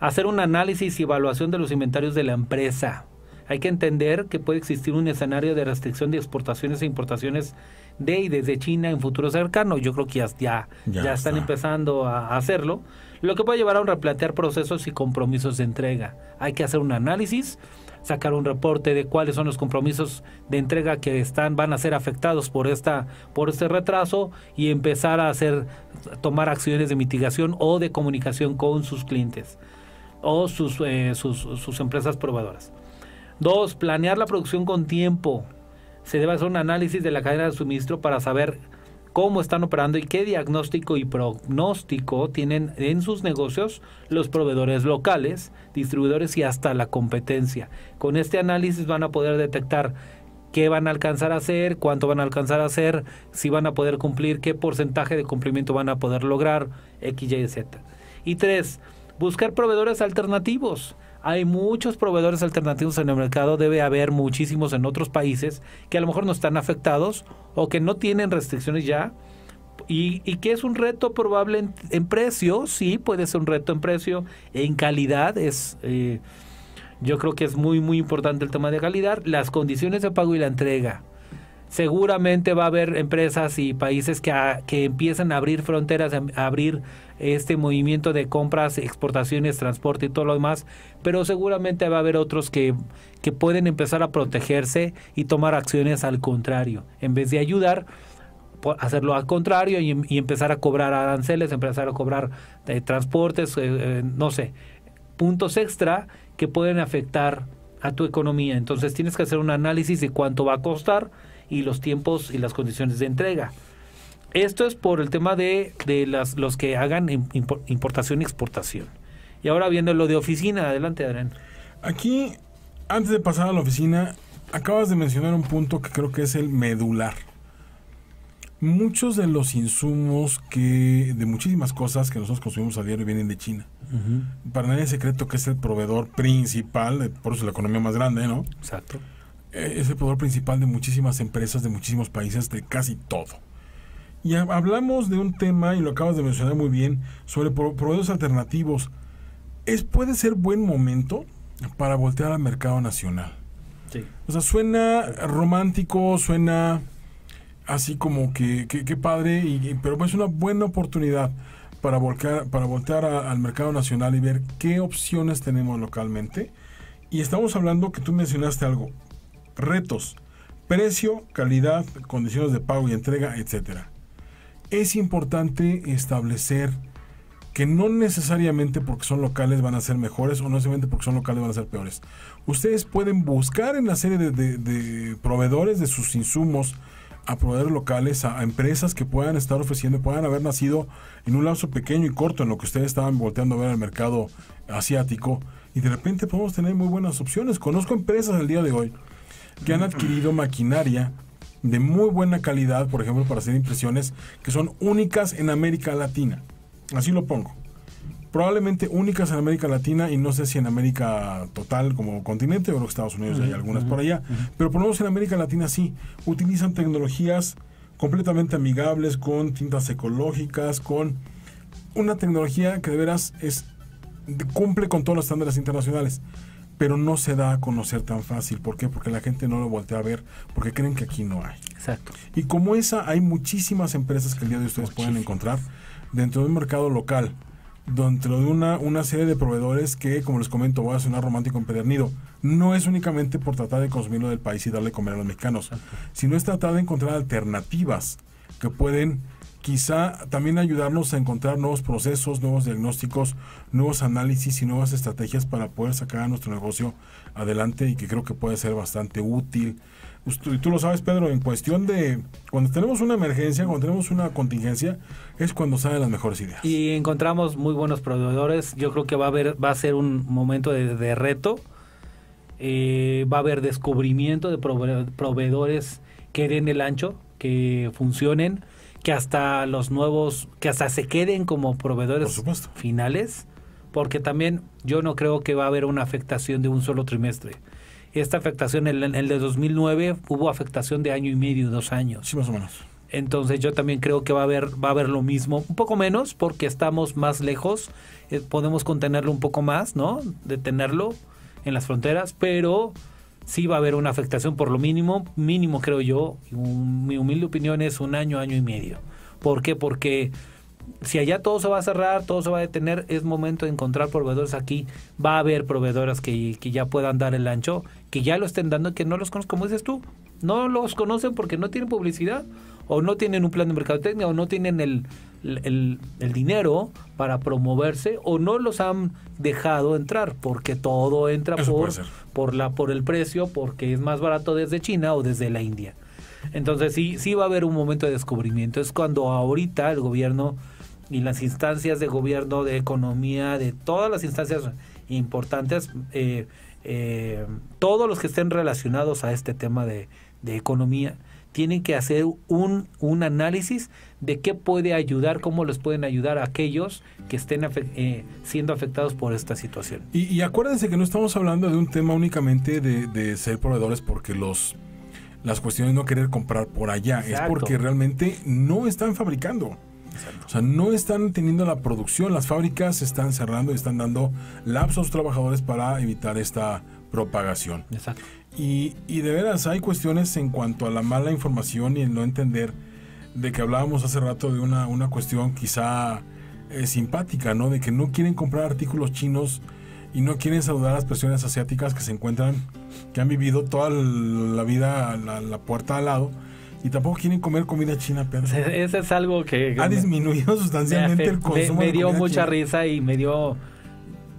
hacer un análisis y evaluación de los inventarios de la empresa hay que entender que puede existir un escenario de restricción de exportaciones e importaciones de y desde China en futuro cercano. Yo creo que ya, ya, están empezando a hacerlo, lo que puede llevar a un replantear procesos y compromisos de entrega. Hay que hacer un análisis, sacar un reporte de cuáles son los compromisos de entrega que están van a ser afectados por esta por este retraso y empezar a hacer tomar acciones de mitigación o de comunicación con sus clientes o sus, eh, sus, sus empresas proveedoras. Dos, planear la producción con tiempo. Se debe hacer un análisis de la cadena de suministro para saber cómo están operando y qué diagnóstico y pronóstico tienen en sus negocios los proveedores locales, distribuidores y hasta la competencia. Con este análisis van a poder detectar qué van a alcanzar a hacer, cuánto van a alcanzar a hacer, si van a poder cumplir, qué porcentaje de cumplimiento van a poder lograr, X, Y, Z. Y tres, buscar proveedores alternativos. Hay muchos proveedores alternativos en el mercado, debe haber muchísimos en otros países que a lo mejor no están afectados o que no tienen restricciones ya. Y, que es un reto probable en, precio, sí, puede ser un reto en precio, en calidad, es... Eh, yo creo que es muy, muy importante el tema de calidad, las condiciones de pago y la entrega seguramente va a haber empresas y países que, que empiezan a abrir fronteras, a abrir este movimiento de compras, exportaciones, transporte y todo lo demás, pero seguramente va a haber otros que, que pueden empezar a protegerse y tomar acciones al contrario, en vez de ayudar hacerlo al contrario y, empezar a cobrar aranceles, empezar a cobrar eh, transportes, eh, eh, no sé, puntos extra que pueden afectar a tu economía. Entonces tienes que hacer un análisis de cuánto va a costar y los tiempos y las condiciones de entrega. Esto es por el tema de, de las, los que hagan importación y exportación. Y ahora viendo lo de oficina, adelante Adrián. Aquí, antes de pasar a la oficina, acabas de mencionar un punto que creo que es el medular. Muchos de los insumos que, de muchísimas cosas que nosotros consumimos a diario vienen de China. Para nadie es secreto que es el proveedor principal, por eso es la economía más grande, ¿no? Exacto. Eh, es el proveedor principal de muchísimas empresas, de muchísimos países, de casi todo. Y hablamos de un tema, y lo acabas de mencionar muy bien, sobre proveedores alternativos. Es, puede ser buen momento para voltear al mercado nacional. Sí. O sea, suena romántico, suena así como que, que, padre, y, pero es una buena oportunidad para voltear, para voltear al mercado nacional y ver qué opciones tenemos localmente. Y estamos hablando que tú mencionaste algo, retos, precio, calidad, condiciones de pago y entrega, etcétera es importante establecer que no necesariamente porque son locales van a ser mejores o no necesariamente porque son locales van a ser peores. Ustedes pueden buscar en la serie de, proveedores de sus insumos a proveedores locales, a, empresas que puedan estar ofreciendo, puedan haber nacido en un lapso pequeño y corto en lo que ustedes estaban volteando a ver el mercado asiático y de repente podemos tener muy buenas opciones. Conozco empresas el día de hoy que han adquirido maquinaria de muy buena calidad, por ejemplo, para hacer impresiones que son únicas en América Latina. Así lo pongo. Probablemente únicas en América Latina y no sé si en América total como continente o en Estados Unidos hay algunas por allá, pero por lo menos en América Latina sí. Utilizan tecnologías completamente amigables con tintas ecológicas, con una tecnología que de veras es cumple con todos los estándares internacionales pero no se da a conocer tan fácil. ¿Por qué? Porque la gente no lo voltea a ver, porque creen que aquí no hay. Exacto. Y como esa, hay muchísimas empresas que el día de hoy ustedes pueden encontrar dentro de un mercado local, dentro de una, una serie de proveedores que, como les comento, voy a sonar romántico empedernido, no es únicamente por tratar de consumirlo del país y darle comer a los mexicanos, sino es tratar de encontrar alternativas que pueden quizá también ayudarnos a encontrar nuevos procesos, nuevos diagnósticos, nuevos análisis y nuevas estrategias para poder sacar a nuestro negocio adelante y que creo que puede ser bastante útil. Y tú lo sabes, Pedro, en cuestión de cuando tenemos una emergencia, cuando tenemos una contingencia, es cuando salen las mejores ideas. Y encontramos muy buenos proveedores. Yo creo que va a haber, va a ser un momento de, reto. Eh, va a haber descubrimiento de proveedores que den el ancho, que funcionen que hasta los nuevos, que hasta se queden como proveedores finales, porque también yo no creo que va a haber una afectación de un solo trimestre. Esta afectación, en el, de 2009 hubo afectación de año y medio, dos años. Sí, más o menos. Entonces yo también creo que va a haber va a haber lo mismo, un poco menos porque estamos más lejos, eh, podemos contenerlo un poco más, ¿no? Detenerlo en las fronteras, pero sí va a haber una afectación por lo mínimo, mínimo creo yo, mi humilde opinión es un año, año y medio. ¿Por qué? Porque si allá todo se va a cerrar, todo se va a detener, es momento de encontrar proveedores aquí. Va a haber proveedores que, que ya puedan dar el ancho, que ya lo estén dando, que no los conocen, como dices tú, no los conocen porque no tienen publicidad o no tienen un plan de mercadotecnia o no tienen el, el, dinero para promoverse o no los han dejado entrar porque todo entra por, por, la, por el precio porque es más barato desde China o desde la India. Entonces sí, sí va a haber un momento de descubrimiento. Es cuando ahorita el gobierno y las instancias de gobierno, de economía, de todas las instancias importantes, eh, eh, todos los que estén relacionados a este tema de, de economía, tienen que hacer un, un análisis de qué puede ayudar, cómo les pueden ayudar a aquellos que estén eh, siendo afectados por esta situación. Y, acuérdense que no estamos hablando de un tema únicamente de, ser proveedores porque los las cuestiones no querer comprar por allá, es porque realmente no están fabricando. O sea, no están teniendo la producción, las fábricas están cerrando y están dando lapsos a los trabajadores para evitar esta propagación. Exacto. Y, y de veras hay cuestiones en cuanto a la mala información y el no entender de que hablábamos hace rato de una, una cuestión quizá eh, simpática, ¿no? De que no quieren comprar artículos chinos y no quieren saludar a las personas asiáticas que se encuentran, que han vivido toda la vida a la, puerta al lado y tampoco quieren comer comida china, Pedro. Ese es algo que... Ha disminuido sustancialmente el consumo. Me, me dio mucha risa y me dio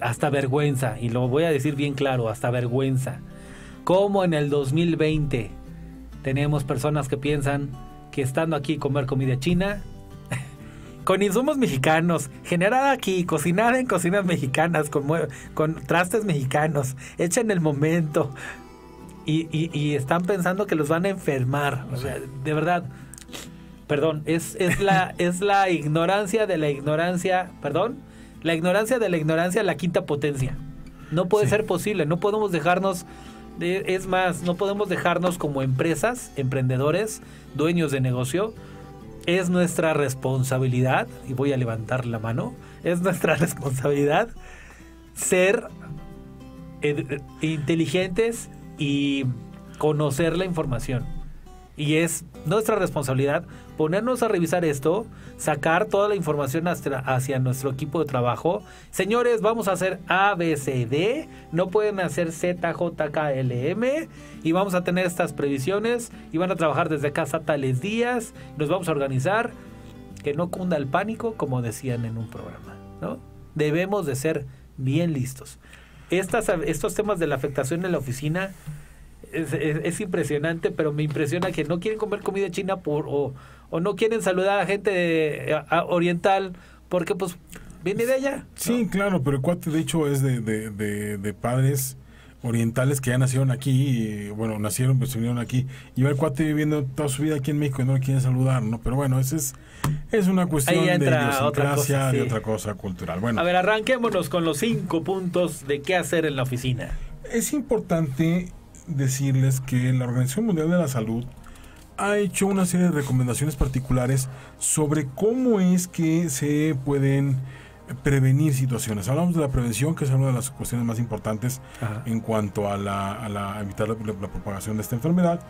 hasta vergüenza, y lo voy a decir bien claro, hasta vergüenza como en el 2020 tenemos personas que piensan que estando aquí comer comida china, con insumos mexicanos, generada aquí, cocinada en cocinas mexicanas, con, con trastes mexicanos, hecha en el momento, y, están pensando que los van a enfermar. de verdad, perdón, es, es, la, es la ignorancia de la ignorancia, perdón, la ignorancia de la ignorancia, la quinta potencia. No puede ser posible, no podemos dejarnos es más, no podemos dejarnos como empresas, emprendedores, dueños de negocio. Es nuestra responsabilidad, y voy a levantar la mano, es nuestra responsabilidad ser inteligentes y conocer la información. Y es nuestra responsabilidad ponernos a revisar esto, sacar toda la información hacia, nuestro equipo de trabajo. Señores, vamos a hacer A, B, C, D, no pueden hacer Z, J, K, L, M y vamos a tener estas previsiones y van a trabajar desde casa tales días, nos vamos a organizar, que no cunda el pánico, como decían en un programa, ¿no? Debemos de ser bien listos. Estas, estos temas de la afectación en la oficina es, impresionante, pero me impresiona que no quieren comer comida china por, o, o no quieren saludar a gente oriental porque pues viene de allá. Sí, claro, pero el cuate de hecho es de, de, de, padres orientales que ya nacieron aquí, y, bueno, nacieron, pues se vinieron aquí, y va el cuate viviendo toda su vida aquí en México y no lo quieren saludar, ¿no? Pero bueno, ese es, es una cuestión de de otra cosa cultural. Bueno. A ver, arranquémonos con los cinco puntos de qué hacer en la oficina. Es importante decirles que la Organización Mundial de la Salud ha hecho una serie de recomendaciones particulares sobre cómo es que se pueden prevenir situaciones. Hablamos de la prevención, que es una de las cuestiones más importantes en cuanto a, la, evitar la, propagación de esta enfermedad.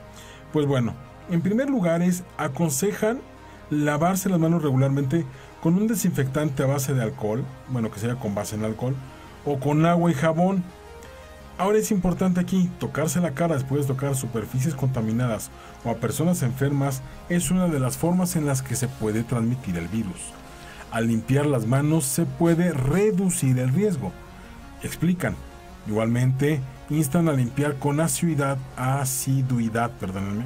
Pues bueno, en primer lugar es aconsejan lavarse las manos regularmente con un desinfectante a base de alcohol, bueno, que sea con base en alcohol, o con agua y jabón Ahora es importante aquí, tocarse la cara después de tocar superficies contaminadas o a personas enfermas es una de las formas en las que se puede transmitir el virus. Al limpiar las manos se puede reducir el riesgo. Explican. Igualmente, instan a limpiar con asiduidad, asiduidad perdónenme,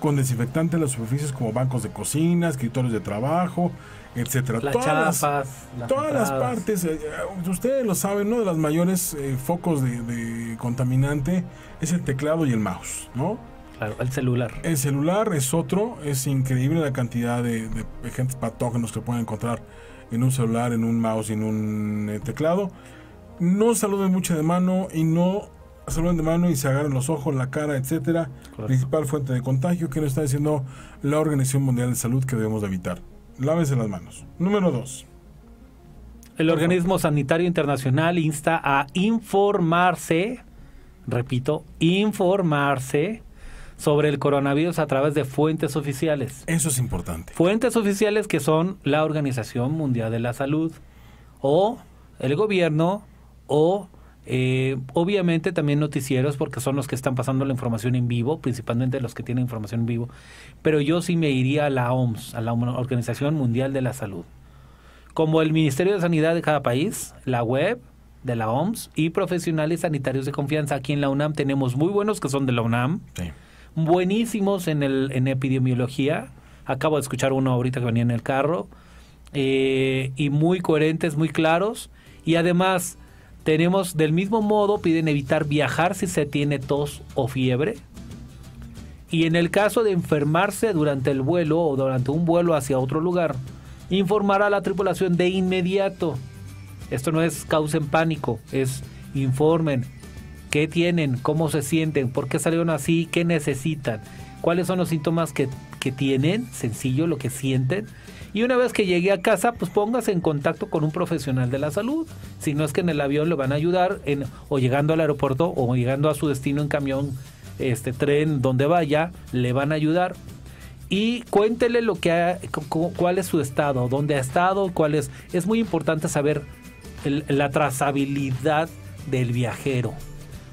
con desinfectante las superficies como bancos de cocina, escritorios de trabajo, etcétera. Las todas las, chapas, las todas las entradas. partes, eh, eh, ustedes lo saben, uno de los mayores eh, focos de, de contaminante es el teclado y el mouse, ¿no? Claro, el celular. El celular es otro, es increíble la cantidad de, de agentes patógenos que pueden encontrar en un celular, en un mouse en un eh, teclado. No saluden mucho de mano y no saluden de mano y se agarren los ojos, la cara, etcétera. Correcto. Principal fuente de contagio que nos está diciendo la Organización Mundial de Salud que debemos de evitar. Lávese las manos. Número 2. El Organismo Sanitario Internacional insta a informarse, repito, informarse sobre el coronavirus a través de fuentes oficiales. Eso es importante. Fuentes oficiales que son la Organización Mundial de la Salud o el gobierno o eh, obviamente también noticieros porque son los que están pasando la información en vivo, principalmente los que tienen información en vivo. Pero yo sí me iría a la OMS, a la Organización Mundial de la Salud. Como el Ministerio de Sanidad de cada país, la web de la OMS y profesionales sanitarios de confianza. Aquí en la UNAM tenemos muy buenos que son de la UNAM Sí. Buenísimos en, el, en epidemiología. Acabo de escuchar uno ahorita que venía en el carro. eh, y muy coherentes, muy claros. Y además, tenemos del mismo modo, piden evitar viajar si se tiene tos o fiebre. Y en el caso de enfermarse durante el vuelo o durante un vuelo hacia otro lugar, informar a la tripulación de inmediato. Esto no es causen pánico, es informen qué tienen, cómo se sienten, por qué salieron así, qué necesitan, cuáles son los síntomas que, que tienen, sencillo lo que sienten. Y una vez que llegue a casa, pues póngase en contacto con un profesional de la salud. Si no es que en el avión le van a ayudar, en, o llegando al aeropuerto, o llegando a su destino en camión, este tren, donde vaya, le van a ayudar. Y cuéntele lo que ha- cu- cu- cuál es su estado, dónde ha estado, cuál es. Es muy importante saber la trazabilidad del viajero.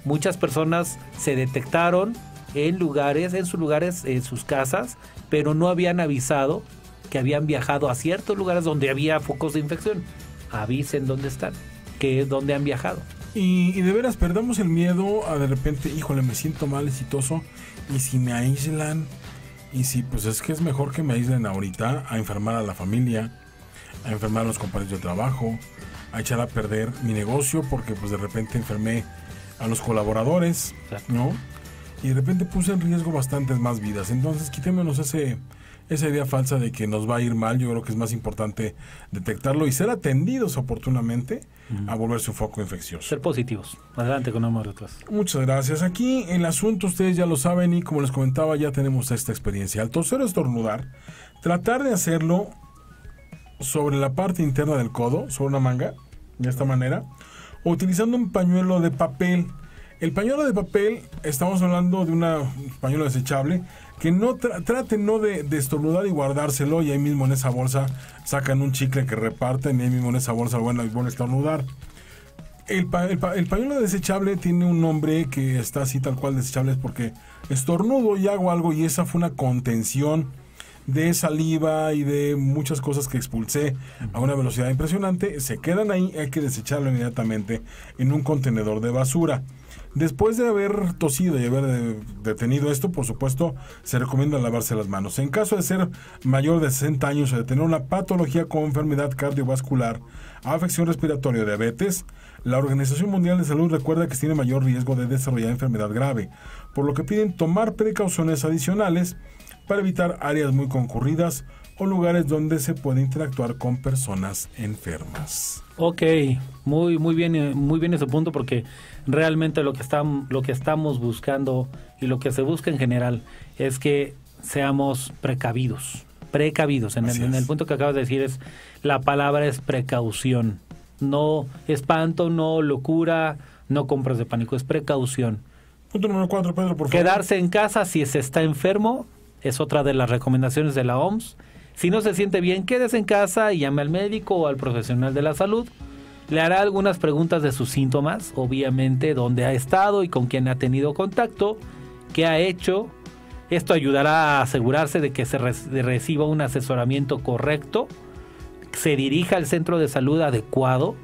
Muchas personas se detectaron en lugares, en sus lugares, en sus casas, pero no habían avisado que habían viajado a ciertos lugares donde había focos de infección. Avisen dónde están, que es donde han viajado. Y, y de veras, perdamos el miedo a de repente, híjole, me siento mal, exitoso. Y si me aíslan, y si pues es que es mejor que me aíslen ahorita a enfermar a la familia, a enfermar a los compañeros de trabajo, a echar a perder mi negocio porque pues de repente enfermé a los colaboradores, Exacto. ¿no? Y de repente puse en riesgo bastantes más vidas. Entonces quitémonos ese, esa idea falsa de que nos va a ir mal. Yo creo que es más importante detectarlo y ser atendidos oportunamente a volverse un foco infeccioso. Ser positivos. Adelante con número tres. Muchas gracias. Aquí el asunto ustedes ya lo saben y como les comentaba ya tenemos esta experiencia. Al toser o estornudar, tratar de hacerlo sobre la parte interna del codo, sobre una manga, de esta manera, utilizando un pañuelo de papel. El pañuelo de papel, estamos hablando de una- un pañuelo desechable, que no tra- traten no de, estornudar y guardárselo y ahí mismo en esa bolsa sacan un chicle que reparten y ahí mismo en esa bolsa lo van a, estornudar. El, el pañuelo desechable tiene un nombre que está así tal cual desechable es porque estornudo y hago algo y esa fue una contención de saliva y de muchas cosas que expulsé a una velocidad impresionante. Se quedan ahí, hay que desecharlo inmediatamente en un contenedor de basura. Después de haber tosido y haber eh, detenido esto, por supuesto, se recomienda lavarse las manos. En caso de ser mayor de 60 años o de tener una patología como enfermedad cardiovascular, afección respiratoria o diabetes, la Organización Mundial de Salud recuerda que tiene mayor riesgo de desarrollar enfermedad grave, por lo que piden tomar precauciones adicionales para evitar áreas muy concurridas o lugares donde se puede interactuar con personas enfermas. Ok, muy muy bien muy bien ese punto porque realmente lo que estamos lo que estamos buscando y lo que se busca en general es que seamos precavidos, precavidos. En el, en el punto que acabas de decir es la palabra es precaución, no espanto, no locura, no compras de pánico, es precaución. Punto número 4, Pedro, por favor. Quedarse en casa si se está enfermo es otra de las recomendaciones de la OMS. Si no se siente bien, quédese en casa y llame al médico o al profesional de la salud. Le hará algunas preguntas de sus síntomas, obviamente, dónde ha estado y con quién ha tenido contacto, qué ha hecho. Esto ayudará a asegurarse de que se reciba un asesoramiento correcto, se dirija al centro de salud adecuado,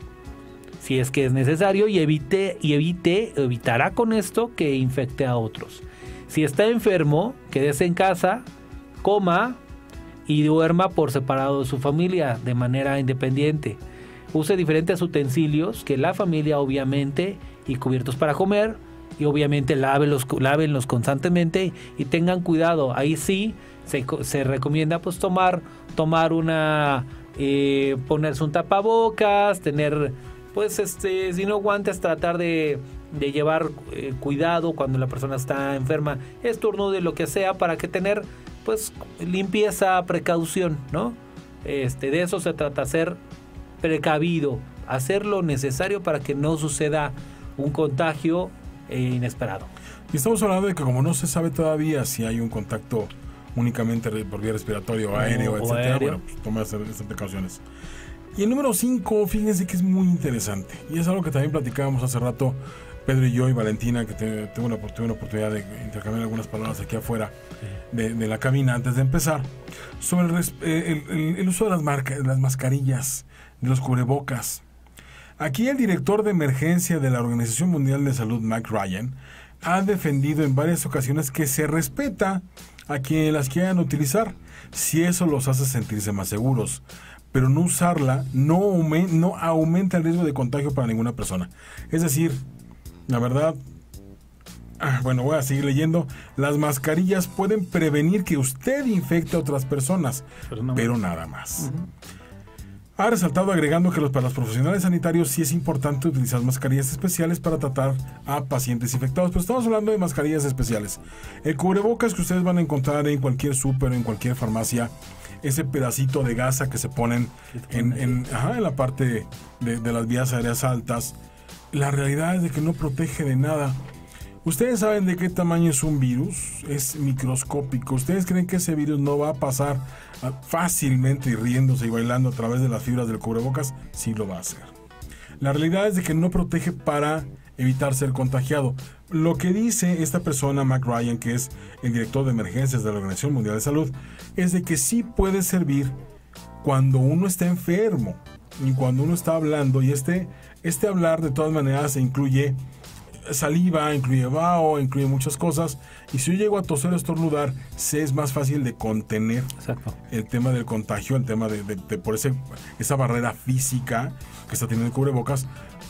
si es que es necesario, y evite, y evite, evitará con esto que infecte a otros. Si está enfermo, quédese en casa, coma y duerma por separado de su familia de manera independiente. Use diferentes utensilios que la familia obviamente y cubiertos para comer y obviamente lávenlos, constantemente y tengan cuidado. Ahí sí se, recomienda pues tomar, tomar una, eh, ponerse un tapabocas, tener pues este, si no guantes, tratar de, de llevar eh, cuidado cuando la persona está enferma, de lo que sea, para que tener pues limpieza, precaución, ¿no? Este, de eso se trata, ser precavido, hacer lo necesario para que no suceda un contagio eh, inesperado. Y estamos hablando de que como no se sabe todavía si hay un contacto únicamente por vía respiratorio, o aéreo, etcétera, bueno, pues toma esas precauciones. Y el número 5, fíjense que es muy interesante. Y es algo que también platicábamos hace rato Pedro y yo y Valentina, que tuve una, oportunidad de intercambiar algunas palabras aquí afuera de, la cabina antes de empezar, sobre el, eh, el, uso de las, marcas, las mascarillas, de los cubrebocas. Aquí el director de emergencia de la Organización Mundial de Salud, Mike Ryan, ha defendido en varias ocasiones que se respeta a quienes las quieran utilizar, si eso los hace sentirse más seguros pero no usarla no, no aumenta el riesgo de contagio para ninguna persona. Es decir, la verdad, ah, bueno, voy a seguir leyendo. Las mascarillas pueden prevenir que usted infecte a otras personas, pero, nada más. Ha resaltado agregando que los, para los profesionales sanitarios sí es importante utilizar mascarillas especiales para tratar a pacientes infectados. Pero estamos hablando de mascarillas especiales. El cubrebocas que ustedes van a encontrar en cualquier súper, en cualquier farmacia, ese pedacito de gasa que se ponen en, en, la parte de, las vías aéreas altas. La realidad es de que no protege de nada. Ustedes saben de qué tamaño es un virus, es microscópico. ¿Ustedes creen que ese virus no va a pasar fácilmente y riéndose y bailando a través de las fibras del cubrebocas? Sí lo va a hacer. La realidad es de que no protege para evitar ser contagiado. Lo que dice esta persona, Mac Ryan, que es el director de emergencias de la Organización Mundial de Salud, es de que sí puede servir cuando uno está enfermo y cuando uno está hablando y este, este hablar de todas maneras incluye saliva, incluye vaho, incluye muchas cosas. Y si yo llego a toser o estornudar, se es más fácil de contener el tema del contagio, el tema de, por ese, esa barrera física que está teniendo el cubrebocas,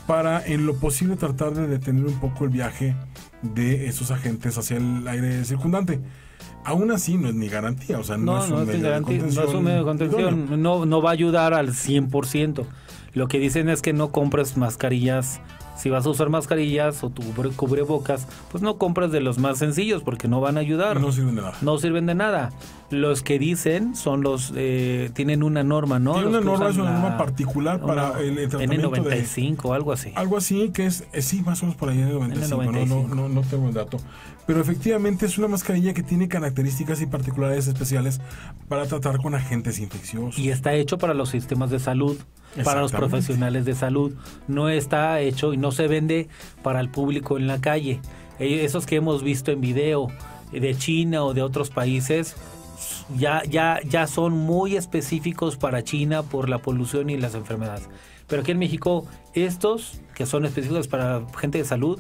para en lo posible tratar de detener un poco el viaje de esos agentes hacia el aire circundante. Aún así no es ni garantía, o sea, no, es, un medio de contención no es un medio de contención, no, no va a ayudar al 100%. Lo que dicen es que no compres mascarillas si vas a usar mascarillas o tu cubrebocas, pues no compres de los más sencillos porque no van a ayudar. No sirven de nada. No sirven de nada. Los que dicen son los, eh, tienen una norma, ¿no? Tiene una norma, es una norma particular para el, tratamiento N95 algo así. Algo así, que es, eh, sí, más o menos por ahí N95, No, no, no, tengo el dato. Pero efectivamente es una mascarilla que tiene características y particularidades especiales para tratar con agentes infecciosos. Y está hecho para los sistemas de salud para los profesionales de salud. No está hecho y no se vende para el público en la calle. Eh, esos que hemos visto en video de China o de otros países ya, ya, ya son muy específicos para China por la polución y las enfermedades. Pero aquí en México, estos que son específicos para gente de salud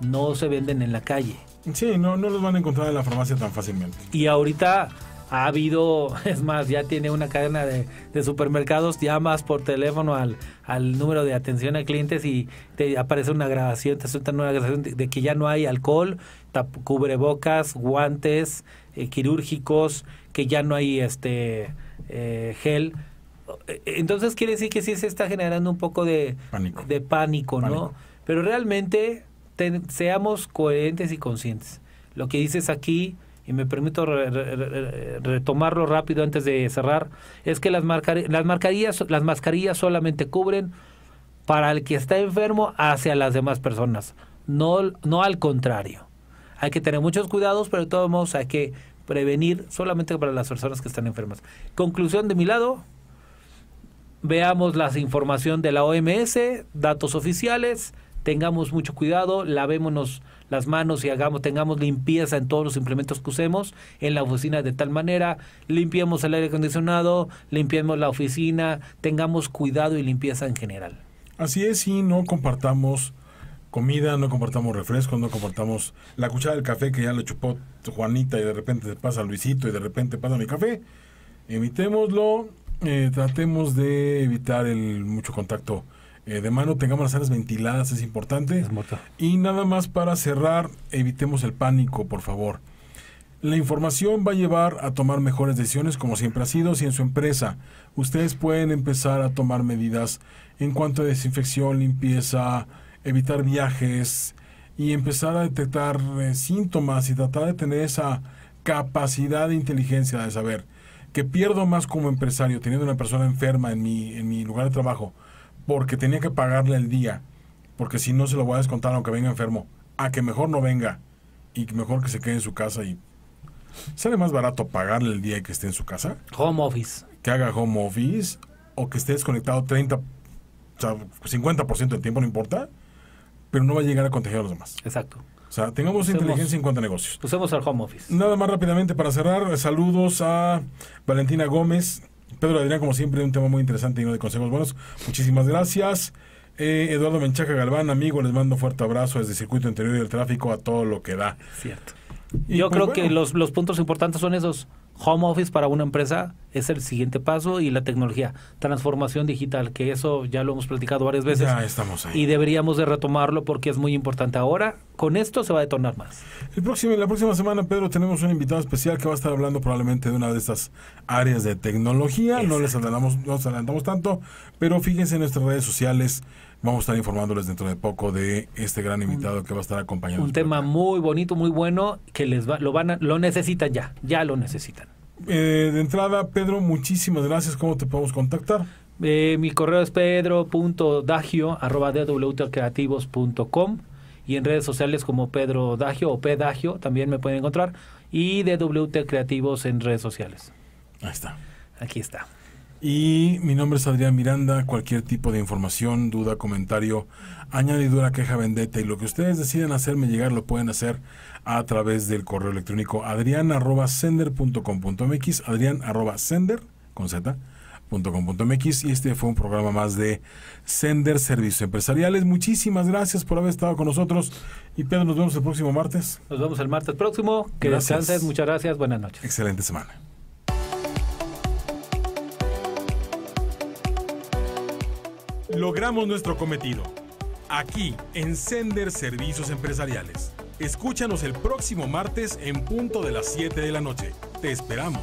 no se venden en la calle. Sí, no, no los van a encontrar en la farmacia tan fácilmente. Y ahorita ha habido, es más, ya tiene una cadena de, supermercados, llamas por teléfono al, al, número de atención a clientes y te aparece una grabación, te sueltan una grabación de, que ya no hay alcohol, cubrebocas, guantes eh, quirúrgicos, que ya no hay este eh, gel. Entonces quiere decir que sí se está generando un poco de pánico, de pánico, ¿no? Pero realmente seamos coherentes y conscientes. Lo que dices aquí y me permito retomarlo rápido antes de cerrar, es que las, las, mascarillas, las mascarillas solamente cubren para el que está enfermo hacia las demás personas, no, no al contrario. Hay que tener muchos cuidados, pero de todos modos hay que prevenir solamente para las personas que están enfermas. Conclusión de mi lado, veamos la información de la OMS, datos oficiales, tengamos mucho cuidado, lavémonos las manos y hagamos, tengamos limpieza en todos los implementos que usemos en la oficina de tal manera, limpiemos el aire acondicionado, limpiemos la oficina, tengamos cuidado y limpieza en general. Así es, y no compartamos comida, no compartamos refrescos, no compartamos la cuchara del café que ya le chupó Juanita y de repente se pasa Luisito y de repente pasa mi café. Evitémoslo, eh, tratemos de evitar el mucho contacto eh, de mano, tengamos las áreas ventiladas, es importante. y nada más para cerrar, evitemos el pánico, por favor. La información va a llevar a tomar mejores decisiones, como siempre ha sido, si en su empresa ustedes pueden empezar a tomar medidas en cuanto a desinfección, limpieza, evitar viajes y empezar a detectar eh, síntomas y tratar de tener esa capacidad de inteligencia de saber que pierdo más como empresario teniendo una persona enferma en mi, en mi lugar de trabajo porque tenía que pagarle el día, porque si no se lo voy a descontar aunque venga enfermo, a que mejor no venga y mejor que se quede en su casa y sale más barato pagarle el día y que esté en su casa. Home office. Que haga home office o que esté desconectado 30, o sea, 50% del tiempo, no importa, pero no va a llegar a contagiar a los demás. Exacto. O sea, tengamos inteligencia en cuanto a negocios. Usemos el home office. Nada más rápidamente para cerrar, saludos a Valentina Gómez, Pedro Adrián, como siempre, un tema muy interesante y no de consejos buenos. Muchísimas gracias. Eh, Eduardo Menchaca Galván, amigo, les mando un fuerte abrazo desde Circuito Interior y del Tráfico a todo lo que da. Cierto. Yo pues creo que los, los puntos importantes son esos home office para una empresa es el siguiente paso y la tecnología, transformación digital, que eso ya lo hemos platicado varias veces. Ya estamos ahí. Y deberíamos de retomarlo porque es muy importante. Ahora, con esto se va a detonar más. El próximo, la próxima semana, Pedro, tenemos un invitado especial que va a estar hablando probablemente de una de estas áreas de tecnología. No les adelantamos, no les adelantamos tanto, pero fíjense en nuestras redes sociales Vamos a estar informándoles dentro de poco de este gran invitado que va a estar acompañando. Un tema muy bonito, muy bueno, que les va, lo van a, lo necesitan ya, ya lo necesitan. Eh, de entrada, Pedro, muchísimas gracias. ¿Cómo te podemos contactar? Eh, mi correo es pedro.dagio.com y en redes sociales como Pedro Dagio o Pedagio también me pueden encontrar y DWT Creativos en redes sociales. Ahí está. Aquí está. Y mi nombre es Adrián Miranda. Cualquier tipo de información, duda, comentario, añadidura, queja, vendetta y lo que ustedes deciden hacerme llegar lo pueden hacer a través del correo electrónico adrian.sender.com.mx, adrian con z, y este fue un programa más de Sender Servicios Empresariales. Muchísimas gracias por haber estado con nosotros y Pedro, nos vemos el próximo martes. Nos vemos el martes próximo. Que descanses, muchas gracias, buenas noches. Excelente semana. Logramos nuestro cometido. Aquí, en Sender Servicios Empresariales. Escúchanos el próximo martes en punto de las 7 de la noche. Te esperamos.